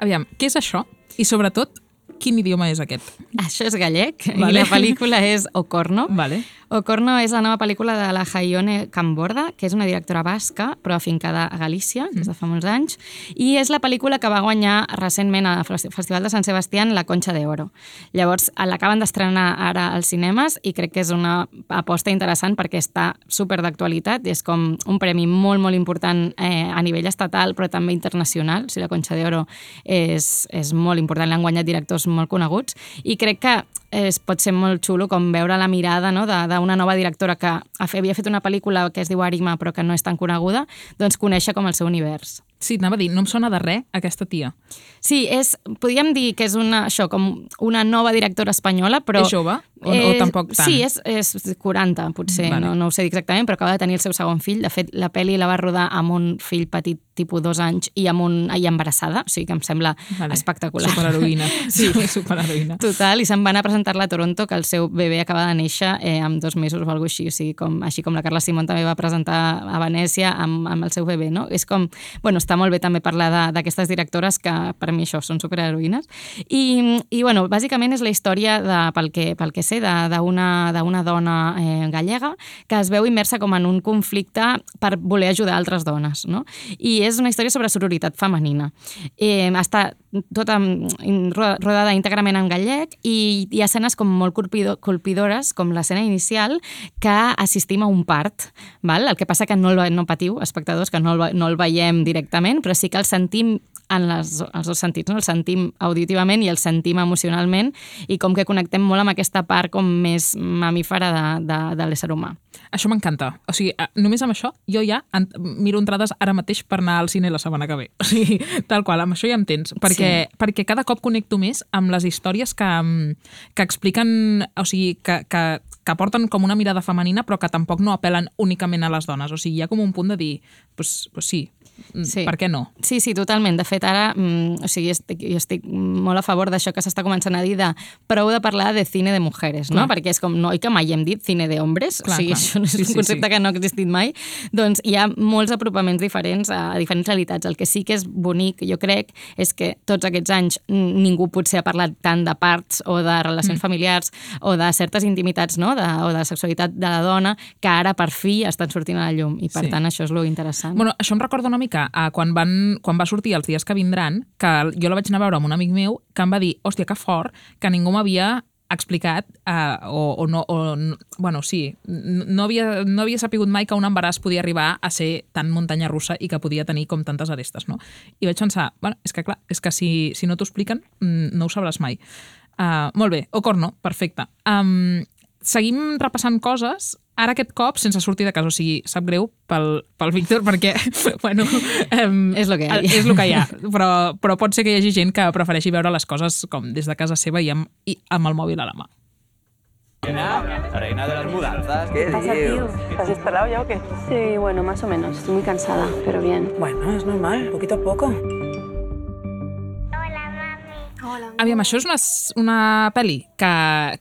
Aviam, què és això? I sobretot, quin idioma és aquest? Això és gallec Vale. i la pel·lícula és Ocorno. Vale. Ocorno és la nova pel·lícula de la Jaione Camborda, que és una directora basca, però afincada a Galícia, des de fa molts anys, i és la pel·lícula que va guanyar recentment al Festival de Sant Sebastián la Concha de Oro. Llavors, l'acaben d'estrenar ara als cinemes i crec que és una aposta interessant perquè està super d'actualitat, és com un premi molt, molt important eh, a nivell estatal, però també internacional. O sigui, la Concha de Oro és, és molt important, l'han guanyat directors molt coneguts, i crec que es pot ser molt xulo com veure la mirada no, d'una nova directora que havia fet una pel·lícula que es diu Arima però que no és tan coneguda, doncs conèixer com el seu univers. Sí, anava a dir, no em sona de res aquesta tia. Sí, és, podríem dir que és una, això, com una nova directora espanyola, però... És jove? O- o tampoc tant? Sí, és, és 40, potser, Vale. no, no ho sé exactament, però acaba de tenir el seu segon fill. De fet, la pel·li la va rodar amb un fill petit, tipus dos anys, i amb un, i embarassada, o sigui que em sembla Vale. espectacular. Superheroïna. Sí, superheroïna. Total, i se'n van a presentar-la a Toronto, que el seu bebè acaba de néixer eh, amb dos mesos o alguna així, o sigui, com, així com la Carla Simón també va presentar a Venècia amb, amb el seu bebè, no? És com, bueno, està molt bé també parlar d'aquestes directores que per mi això són superheroïnes. I, i bueno, bàsicament és la història, de, pel, que, pel que sé, d'una dona eh, gallega que es veu immersa com en un conflicte per voler ajudar altres dones, no? I és una història sobre sororitat femenina. Eh, està tota ro- rodada íntegrament en gallec i hi ha escenes com molt colpido, colpidores, com l'escena inicial, que assistim a un part. Val? El que passa que no, el, no patiu, espectadors, que no el, no el veiem directament, però sí que el sentim en les, els dos sentits, no? el sentim auditivament i el sentim emocionalment i com que connectem molt amb aquesta part com més mamífera de, de, de l'ésser humà. Això m'encanta. O sigui, eh, només amb això jo ja miro entrades ara mateix per anar al cine la setmana que ve. O sigui, tal qual, amb això ja em tens. Perquè, sí. perquè cada cop connecto més amb les històries que, mm, que expliquen, o sigui, que, que, que porten com una mirada femenina però que tampoc no apel·len únicament a les dones. O sigui, hi ha com un punt de dir, pues, pues sí, Sí. per què no? Sí, sí, totalment. De fet, ara mm, o sigui, estic, jo estic molt a favor d'això que s'està començant a dir de prou de parlar de cine de mujeres, no? Clar. Perquè és com, no, oi que mai hem dit cine de hombres? Clar, o sigui, clar. això no és Sí, un sí, concepte sí. que no ha existit mai. Doncs hi ha molts apropaments diferents a, a diferents realitats. El que sí que és bonic, jo crec, és que tots aquests anys mm, ningú potser ha parlat tant de parts o de relacions Mm. familiars o de certes intimitats, no? De, o de sexualitat de la dona, que ara per fi estan sortint a la llum. I per Sí. tant, això és lo interessant. Bueno, això em recorda una mica a quan, van, quan va sortir Els dies que vindran, que jo la vaig anar a veure amb un amic meu, que em va dir, hòstia, que fort, que ningú m'havia explicat, eh, o, o no, o, no- bueno, sí, no havia, no havia sapigut mai que un embaràs podia arribar a ser tan muntanya russa i que podia tenir com tantes arestes, no? I vaig pensar, bueno, és que clar, és que si, si no t'ho expliquen, mm, no ho sabràs mai. Uh, molt bé, Ocorno, perfecte. Um, seguim repassant coses, ara aquest cop sense sortir de casa, o sigui, sap greu pel, pel Víctor perquè, bueno... Um, és el que hi ha. És el que hi ha, però, però pot ser que hi hagi gent que prefereixi veure les coses com des de casa seva i amb, i amb el mòbil a la mà. Reina de las mudanzas. ¿Qué tío? ¿Estás instalado ya o qué? Sí, bueno, más o menos. Estoy muy cansada, pero bien. Bueno, es normal, poquito a poco. Aviam, això és una, una pel·li que,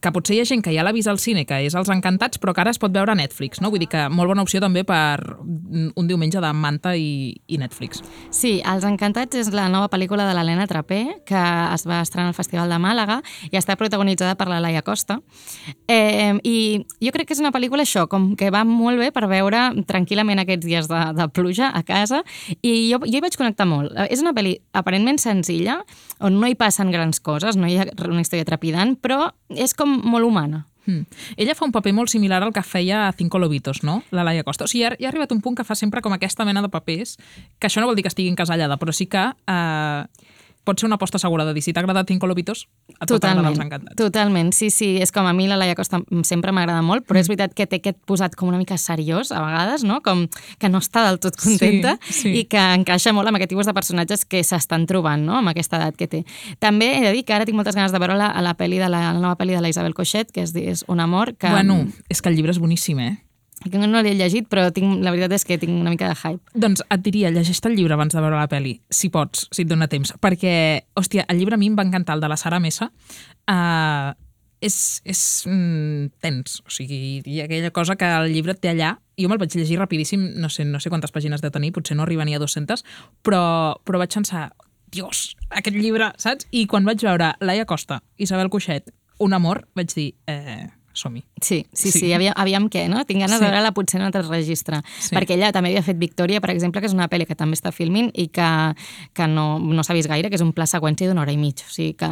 que potser hi ha gent que ja l'ha vist al cine, que és Els Encantats, però que ara es pot veure a Netflix, no? Vull dir que molt bona opció també per un diumenge de Manta i, i Netflix. Sí, Els Encantats és la nova pel·lícula de l'Helena Trapé, que es va estrenar al Festival de Màlaga i està protagonitzada per la Laia Costa. Eh, I jo crec que és una pel·lícula això, com que va molt bé per veure tranquil·lament aquests dies de, de pluja a casa i jo, jo hi vaig connectar molt. És una pel·li aparentment senzilla, on no hi passen grans coses, no hi ha una història trepidant, però és com molt humana. Mm. Ella fa un paper molt similar al que feia a Cinco Lobitos, no? La Laia Costa. O sigui, ha, ha arribat un punt que fa sempre com aquesta mena de papers, que això no vol dir que estigui encasellada, però sí que eh, pot ser una aposta segura de dir si t'ha agradat Cinco Lobitos, et pot agradar encantats. Totalment, sí, sí. És com a mi la Laia Costa sempre m'agrada molt, però és veritat que té aquest posat com una mica seriós a vegades, no? Com que no està del tot contenta Sí, sí. i que encaixa molt amb aquest tipus de personatges que s'estan trobant, no? Amb aquesta edat que té. També he de dir que ara tinc moltes ganes de veure-la a la peli de la, la nova pel·li de la Isabel Coixet, que és, és Un amor, que... Bueno, és que el llibre és boníssim, eh? Que no l'he llegit, però tinc, la veritat és que tinc una mica de hype. Doncs et diria, llegeix el llibre abans de veure la pel·li, si pots, si et dona temps, perquè, hòstia, el llibre a mi em va encantar, el de la Sara Mesa, uh, és, és mm, tens, o sigui, hi ha aquella cosa que el llibre té allà, jo me'l vaig llegir rapidíssim, no sé, no sé quantes pàgines de tenir, potser no arriba ni a 200, però, però vaig pensar, dios, aquest llibre, saps? I quan vaig veure Laia Costa, Isabel Cuixet, Un amor, vaig dir, eh, som-hi. Sí, sí, sí, sí. Aviam, aviam què, no? Tinc ganes Sí. de veure-la potser en un altre registre. Sí. Perquè ella també havia fet Victòria, per exemple, que és una pel·li que també està filmint i que, que no, no s'ha vist gaire, que és un pla seqüència d'una hora i mitja. O sigui que...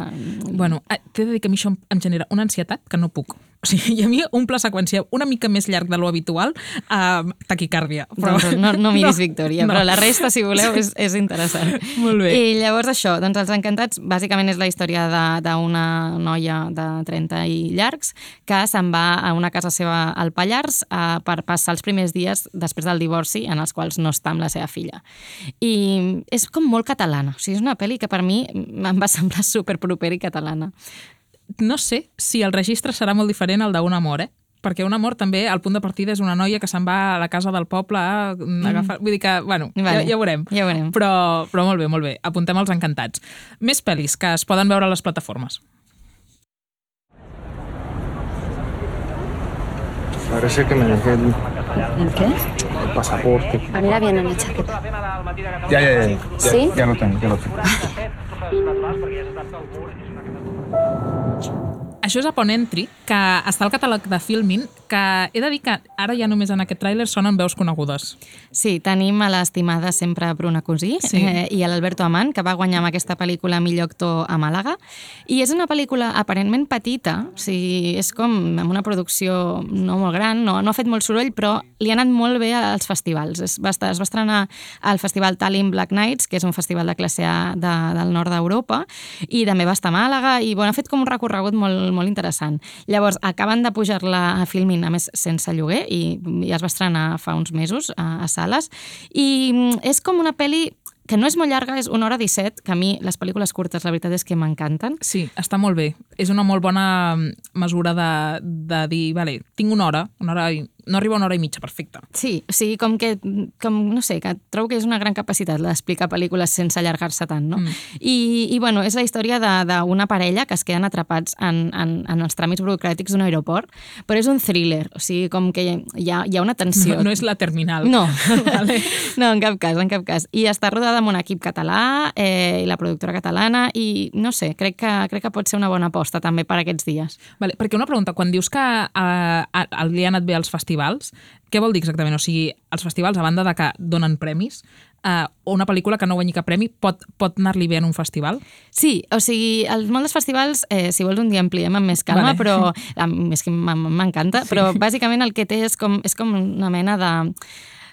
Bueno, eh, t'he de dir que a mi això em, em genera una ansietat que no puc. O sigui, i a mi un pla seqüència una mica més llarg de lo habitual, eh, taquicàrdia. Però... Doncs no, no miris no, Victòria, no. però la resta, si voleu, és, és interessant. Molt bé. I llavors això, doncs Els Encantats, bàsicament és la història de- d'una noia de 30 i llargs que se'n va a una casa seva al Pallars eh, per passar els primers dies després del divorci en els quals no està amb la seva filla. I és com molt catalana. O sigui, és una pel·li que per mi em va semblar superpropera i catalana. No sé si el registre serà molt diferent al d'un amor, eh? perquè un amor també, el punt de partida és una noia que se'n va a la casa del poble a agafar... Vull dir que, bueno, Vale. ja, ja ho veurem. Ja ho veurem. Però, però molt bé, molt bé. Apuntem els encantats. Més pel·lis que es poden veure a les plataformes. Parece que me dejé el, ¿El qué? el pasaporte. Ah, mira bien en la chaqueta. Ya, ya, ya. ya. ¿Sí? Ya lo tengo, ya lo tengo. Thank you. Això és Upon Entry, que està al catàleg de Filmin, que he de dir que ara ja només en aquest tràiler sonen veus conegudes. Sí, tenim a l'estimada sempre Bruna Cosí Sí. eh, i a l'Alberto Amant, que va guanyar amb aquesta pel·lícula millor actor a Màlaga. I és una pel·lícula aparentment petita, o sigui, és com amb una producció no molt gran, no, no ha fet molt soroll, però li ha anat molt bé als festivals. Es va, estar, es va estrenar al Festival Tallinn Black Nights, que és un festival de classe A de, del nord d'Europa, i també va estar a Màlaga, i bueno, ha fet com un recorregut molt, molt interessant. Llavors, acaben de pujar-la a Filmin, a més, sense lloguer, i ja es va estrenar fa uns mesos a, a sales, i mm, és com una pel·li que no és molt llarga, és una hora 17, que a mi les pel·lícules curtes la veritat és que m'encanten. Sí, està molt bé. És una molt bona mesura de, de dir, vale, tinc una hora, una hora i, no arriba a una hora i mitja, perfecte. Sí, o sigui, com que, com, no sé, que trobo que és una gran capacitat d'explicar pel·lícules sense allargar-se tant, no? Mm. I, I, bueno, és la història d'una parella que es queden atrapats en, en, en els tràmits burocràtics d'un aeroport, però és un thriller, o sigui, com que hi ha, hi ha una tensió. No, no és la terminal. No, vale. no, en cap cas, en cap cas. I està rodada amb un equip català eh, i la productora catalana i, no sé, crec que, crec que pot ser una bona aposta també per aquests dies. Vale, perquè una pregunta, quan dius que uh, li ha anat bé als festivals, què vol dir exactament? O sigui, els festivals, a banda de que donen premis, uh, una pel·lícula que no guanyi cap premi pot, pot anar-li bé en un festival? Sí, o sigui, el món dels festivals, eh, si vols un dia ampliem amb més calma, Vale. però a és que m'encanta, Sí. però bàsicament el que té és com, és com una mena de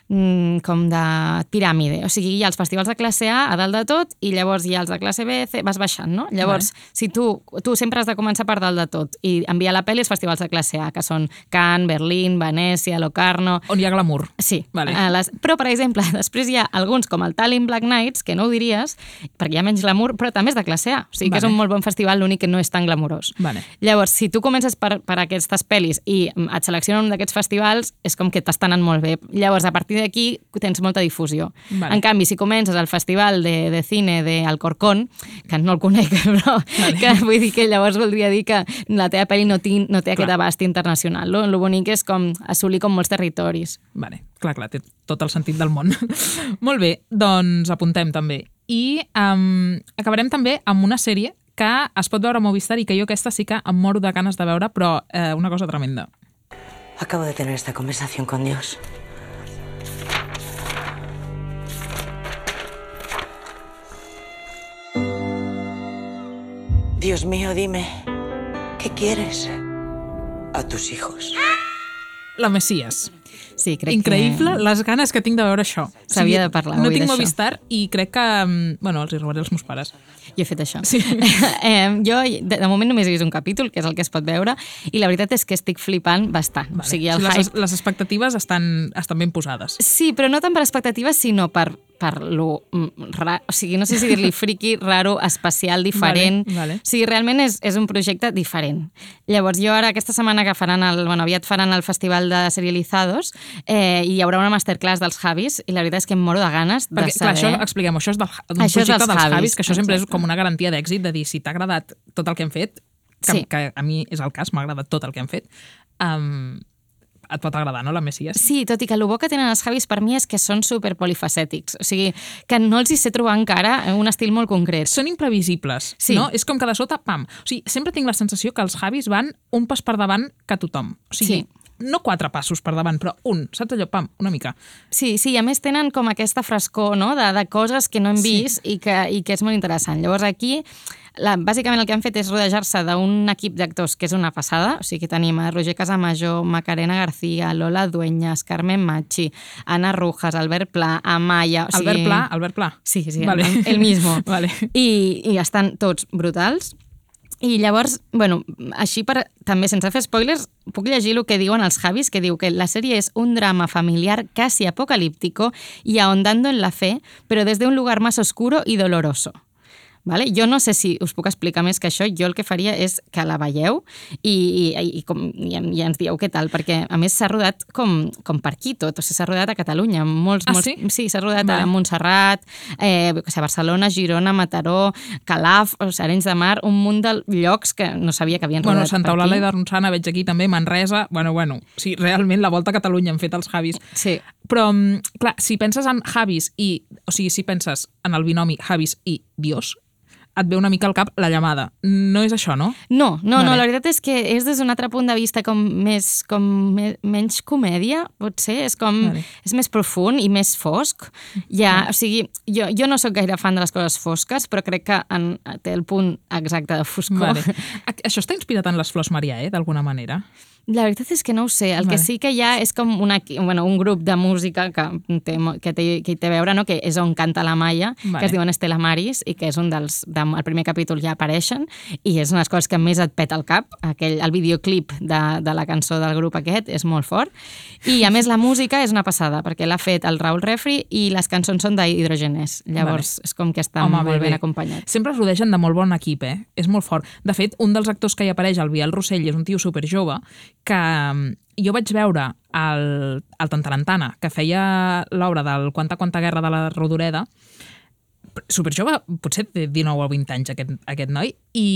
mm, com de piràmide. O sigui, hi ha els festivals de classe A a dalt de tot i llavors hi ha els de classe B, C, vas baixant, no? Llavors, Vale. si tu, tu sempre has de començar per dalt de tot i enviar la pel·li als festivals de classe A, que són Cannes, Berlín, Venècia, Locarno... On hi ha glamour. Sí. Vale. Les... Però, per exemple, després hi ha alguns com el Tallinn Black Nights, que no ho diries, perquè hi ha menys glamour, però també és de classe A. O sigui que Vale. és un molt bon festival, l'únic que no és tan glamurós. Vale. Llavors, si tu comences per, per aquestes pel·lis i et seleccionen un d'aquests festivals, és com que t'estan anant molt bé. Llavors, a partir d'aquí tens molta difusió. Vale. En canvi, si comences al festival de, de cine de Alcorcón, que no el conec, però vale. que vull dir que llavors voldria dir que la teva pel·li no, tin, no té aquest Clar. abast internacional. Lo, lo bonic és com assolir com molts territoris. Vale, clar, clar, té tot el sentit del món. Molt bé, doncs apuntem també. I um, acabarem també amb una sèrie que es pot veure a Movistar i que jo aquesta sí que em moro de ganes de veure, però eh, una cosa tremenda. Acabo de tener esta conversación con Dios. Dios mío, dime, ¿qué quieres a tus hijos? La Messias. Sí, crec Increïble que... les ganes que tinc de veure això. S'havia de parlar No avui tinc. Movistar i crec que... mm, Bueno, els hi robaré als meus pares. Jo he fet això. Sí. eh, jo, de, de moment, només he vist un capítol, que és el que es pot veure, i la veritat és que estic flipant bastant. Vale. O sigui, el Sí, les, hype... les expectatives estan, estan ben posades. Sí, però no tant per expectatives, sinó per, per lo... mm, Ra... O sigui, no sé si dir-li friqui, raro, especial, diferent. Vale, vale. O sigui, realment és, és un projecte diferent. Llavors, jo ara aquesta setmana que faran el... Bueno, aviat faran el Festival de Serializados eh, i hi haurà una masterclass dels Javis i la veritat és que em moro de ganes Perquè, de clar, saber... això, expliquem, això és del, d'un Això és projecte dels dels Javis, Javis, que això sempre és com una garantia d'èxit, de dir, si t'ha agradat tot el que hem fet, que, Sí. que a mi és el cas, m'ha agradat tot el que hem fet, um, et pot agradar, no, la Messias? Sí, tot i que el bo que tenen els Javis per mi és que són super polifacètics. O sigui, que no els hi sé trobar encara un estil molt concret. Són imprevisibles, Sí. no? És com que de sota, pam. O sigui, sempre tinc la sensació que els Javis van un pas per davant que tothom. O sigui, Sí. No quatre passos per davant, però un, saps allò, pam, una mica. Sí, sí, i a més tenen com aquesta frescor no? de, de coses que no hem Sí. vist i, que, i que és molt interessant. Llavors aquí, la, bàsicament el que han fet és rodejar-se d'un equip d'actors que és una passada, o sigui que tenim a Roger Casamajor, Macarena García, Lola Dueñas, Carmen Machi, Ana Rujas, Albert Pla, Amaya... O sigui... Albert Pla, Albert Pla. Sí, sí, Vale. el, el mismo. Vale. I, I estan tots brutals. I llavors, bueno, així per, també sense fer spoilers, puc llegir el que diuen els Javis, que diu que la sèrie és un drama familiar casi apocalíptico y ahondando en la fe, pero desde un lugar más oscuro y doloroso. Vale? Jo no sé si us puc explicar més que això. Jo el que faria és que la veieu i, i, i, com, i, i ens dieu què tal, perquè a més s'ha rodat com, com per aquí tot, o sigui, s'ha rodat a Catalunya. Molts, Ah, molts, sí? Sí, s'ha rodat Vale. a Montserrat, eh, a Barcelona, Girona, Mataró, Calaf, o sigui, Arenys de Mar, un munt de llocs que no sabia que havien Bueno, rodat Santa per Eulàlia de Ronçana, veig aquí també, Manresa, bueno, bueno, sí, realment la volta a Catalunya han fet els Javis. Sí. Però, mm, clar, si penses en Javis i... O sigui, si penses en el binomi Javis i Dios, et ve una mica al cap la llamada. No és això, no? No, no, Vale. no, la veritat és que és des d'un altre punt de vista com més, com me, menys comèdia, potser, és com, Vale. és més profund i més fosc. Ja, o sigui, jo, jo no sóc gaire fan de les coses fosques, però crec que en, té el punt exacte de foscor. Vale. Això està inspirat en les Flors Maria, eh, d'alguna manera? La veritat és que no ho sé. El Vale. que sí que hi ha és com una, bueno, un grup de música que té, que, té, que hi té a veure, no? que és on canta la Maia, Vale. que es diuen Estela Maris, i que és un dels... De, el primer capítol ja apareixen, i és una de les coses que més et peta el cap. Aquell, el videoclip de, de la cançó del grup aquest és molt fort. I, a més, la música és una passada, perquè l'ha fet el Raül Refri i les cançons són d'Hidrogenés. Llavors, és com que estan Home, molt bé, ben bé. acompanyats. Sempre es rodegen de molt bon equip, eh? És molt fort. De fet, un dels actors que hi apareix, el Biel Rossell, és un tio superjove que mm, jo vaig veure el, el Tantarantana, que feia l'obra del Quanta Quanta Guerra de la Rodoreda, superjove, potser té 19 o 20 anys aquest, aquest noi, i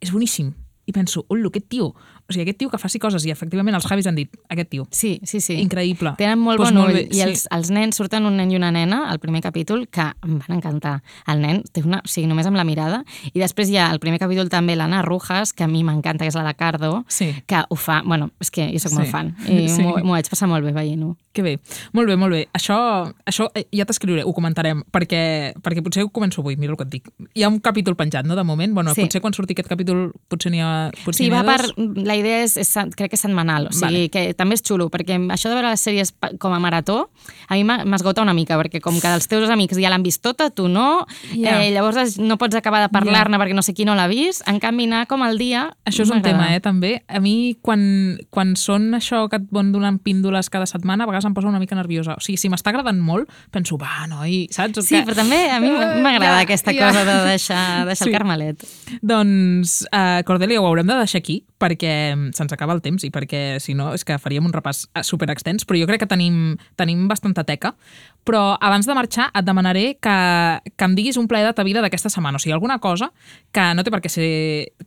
és boníssim. I penso, ullo, aquest tio, o sigui, aquest tio que faci coses, i efectivament els Javis han dit, aquest tio. Sí, sí, sí. Increïble. Tenen molt Pues bon molt ull. bé, I sí. els, els nens, surten un nen i una nena al primer capítol que em van encantar. El nen té una... O sigui, només amb la mirada. I després hi ha el primer capítol també l'Anna Rujas, que a mi m'encanta, que és la de Cardo, sí. que ho fa... Bueno, és que jo sóc Sí. molt fan. I Sí. m'ho vaig passar molt bé veient-ho. Que bé. Molt bé, molt bé. Això, això eh, ja t'escriuré, ho comentarem, perquè, perquè potser ho començo avui, mira el que et dic. Hi ha un capítol penjat, no?, de moment. Bueno, Sí. potser quan surti aquest capítol potser n'hi ha, potser Sí, n'hi va ha per... dos. La idea és, és, crec que és setmanal, o sigui, Vale. que també és xulo, perquè això de veure les sèries com a marató, a mi m'esgota una mica, perquè com que els teus amics ja l'han vist tota, tu no, Ja. eh, llavors no pots acabar de parlar-ne perquè no sé qui no l'ha vist, en canvi anar com al dia... Això és un tema, eh, també. A mi, quan, quan són això que et van donant píndoles cada setmana, a vegades em posa una mica nerviosa. O sigui, si m'està agradant molt, penso, va, noi, saps? Sí, però també a mi m'agrada Ja, aquesta ja. cosa de deixar, deixar Sí. el carmelet. Doncs, uh, Cordelia, ho haurem de deixar aquí perquè se'ns acaba el temps i perquè, si no, és que faríem un repàs eh, super extens, però jo crec que tenim, tenim bastanta teca. Però abans de marxar et demanaré que, que em diguis un plaer de ta vida d'aquesta setmana. O sigui, alguna cosa que no té per què ser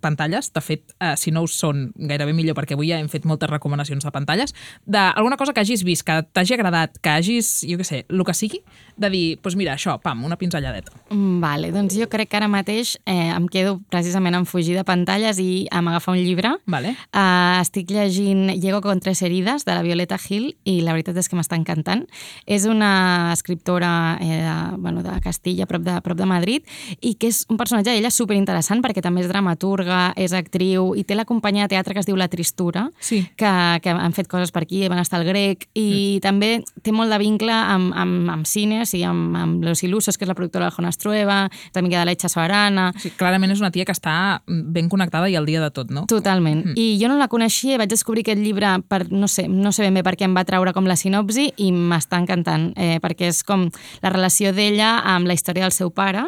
pantalles. De fet, eh, si no ho són, gairebé millor, perquè avui ja hem fet moltes recomanacions de pantalles. D'alguna cosa que hagis vist, que t'hagi agradat, que hagis, jo què sé, el que sigui, de dir, doncs mira, això, pam, una pinzelladeta. Mm, Vale, doncs jo crec que ara mateix eh, em quedo precisament en fugir de pantalles i em agafar un llibre. Vale. Uh, estic llegint Llego con tres heridas, de la Violeta Gil, i la veritat és que m'està encantant. És una escriptora eh, de, bueno, de Castilla, prop de, prop de Madrid, i que és un personatge, ella és superinteressant perquè també és dramaturga, és actriu, i té la companyia de teatre que es diu La Tristura, sí. que, que han fet coses per aquí, van estar al grec, i mm. també té molt de vincle amb, amb, amb cine, o sigui, amb, amb Los Ilusos, que és la productora de Jonas Trueba, també de l'Etxa Soarana... Sí, clarament és una tia que està ben connectada i al dia de tot, no? Totalment. Mm. Mm. I jo no la coneixia, vaig descobrir aquest llibre per, no sé, no sé ben bé per què em va treure com la sinopsi i m'està encantant, eh, perquè és com la relació d'ella amb la història del seu pare,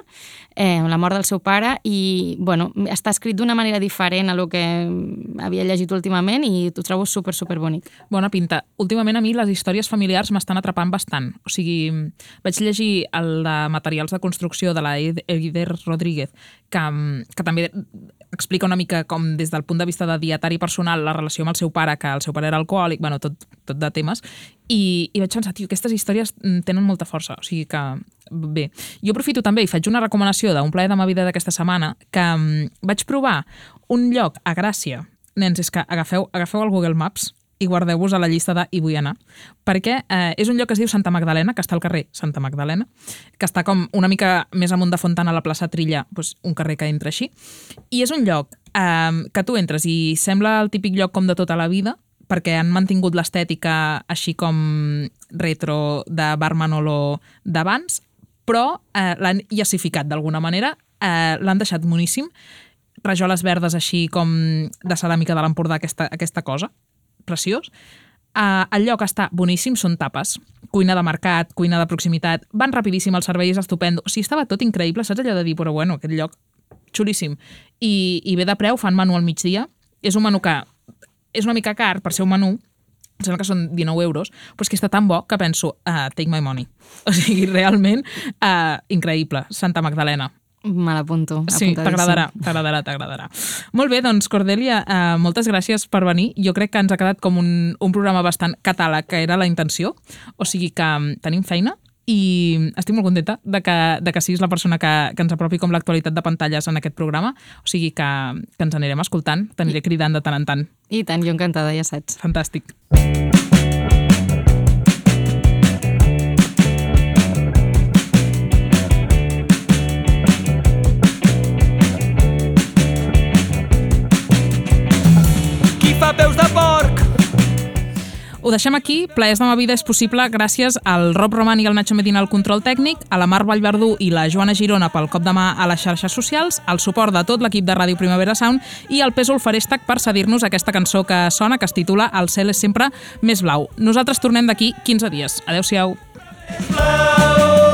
eh, la mort del seu pare, i bueno, està escrit d'una manera diferent a lo que havia llegit últimament i ho trobo super, super bonic. Bona pinta. Últimament a mi les històries familiars m'estan atrapant bastant. O sigui, vaig llegir el de materials de construcció de la Eider Rodríguez, que, que també explica una mica com des del punt de vista de dietari personal la relació amb el seu pare, que el seu pare era alcohòlic, bueno, tot, tot de temes, i, i vaig pensar, tio, aquestes històries mm, tenen molta força, o sigui que bé. Jo aprofito també i faig una recomanació d'un plaer de ma vida d'aquesta setmana que um, vaig provar un lloc a Gràcia. Nens, és que agafeu, agafeu el Google Maps i guardeu-vos a la llista de hi vull anar. Perquè eh, és un lloc que es diu Santa Magdalena, que està al carrer Santa Magdalena, que està com una mica més amunt de Fontana, a la plaça Trilla, doncs un carrer que entra així. I és un lloc eh, que tu entres i sembla el típic lloc com de tota la vida, perquè han mantingut l'estètica així com retro de Bar Manolo d'abans, però eh, l'han yassificat d'alguna manera, eh, l'han deixat moníssim, rajoles verdes així com de ceràmica de l'Empordà, aquesta, aquesta cosa, preciós. Uh, el lloc està boníssim, són tapes. Cuina de mercat, cuina de proximitat, van rapidíssim, el servei és estupendo. O sigui, estava tot increïble, saps allò de dir, però bueno, aquest lloc xulíssim. I, i bé de preu, fan menú al migdia. És un menú que és una mica car per ser un menú, em sembla que són 19 euros, però és que està tan bo que penso, uh, take my money. O sigui, realment, uh, increïble. Santa Magdalena. Me l'apunto. Sí, t'agradarà, t'agradarà, t'agradarà. Molt bé, doncs, Cordelia, eh, moltes gràcies per venir. Jo crec que ens ha quedat com un, un programa bastant catàleg, que era la intenció. O sigui que mm, tenim feina i estic molt contenta de que, de que siguis la persona que, que ens apropi com l'actualitat de pantalles en aquest programa. O sigui que, que ens anirem escoltant, t'aniré cridant de tant en tant. I tant, jo encantada, ja saps. Fantàstic. Qui Ho deixem aquí. Plaers de ma vida és possible gràcies al Rob Roman i al Nacho Medina al control tècnic, a la Mar Vallverdú i la Joana Girona pel cop de mà a les xarxes socials, al suport de tot l'equip de Ràdio Primavera Sound i al Pèsol Farèstec per cedir-nos aquesta cançó que sona, que es titula El cel és sempre més blau. Nosaltres tornem d'aquí 15 dies. Adéu-siau. Blau.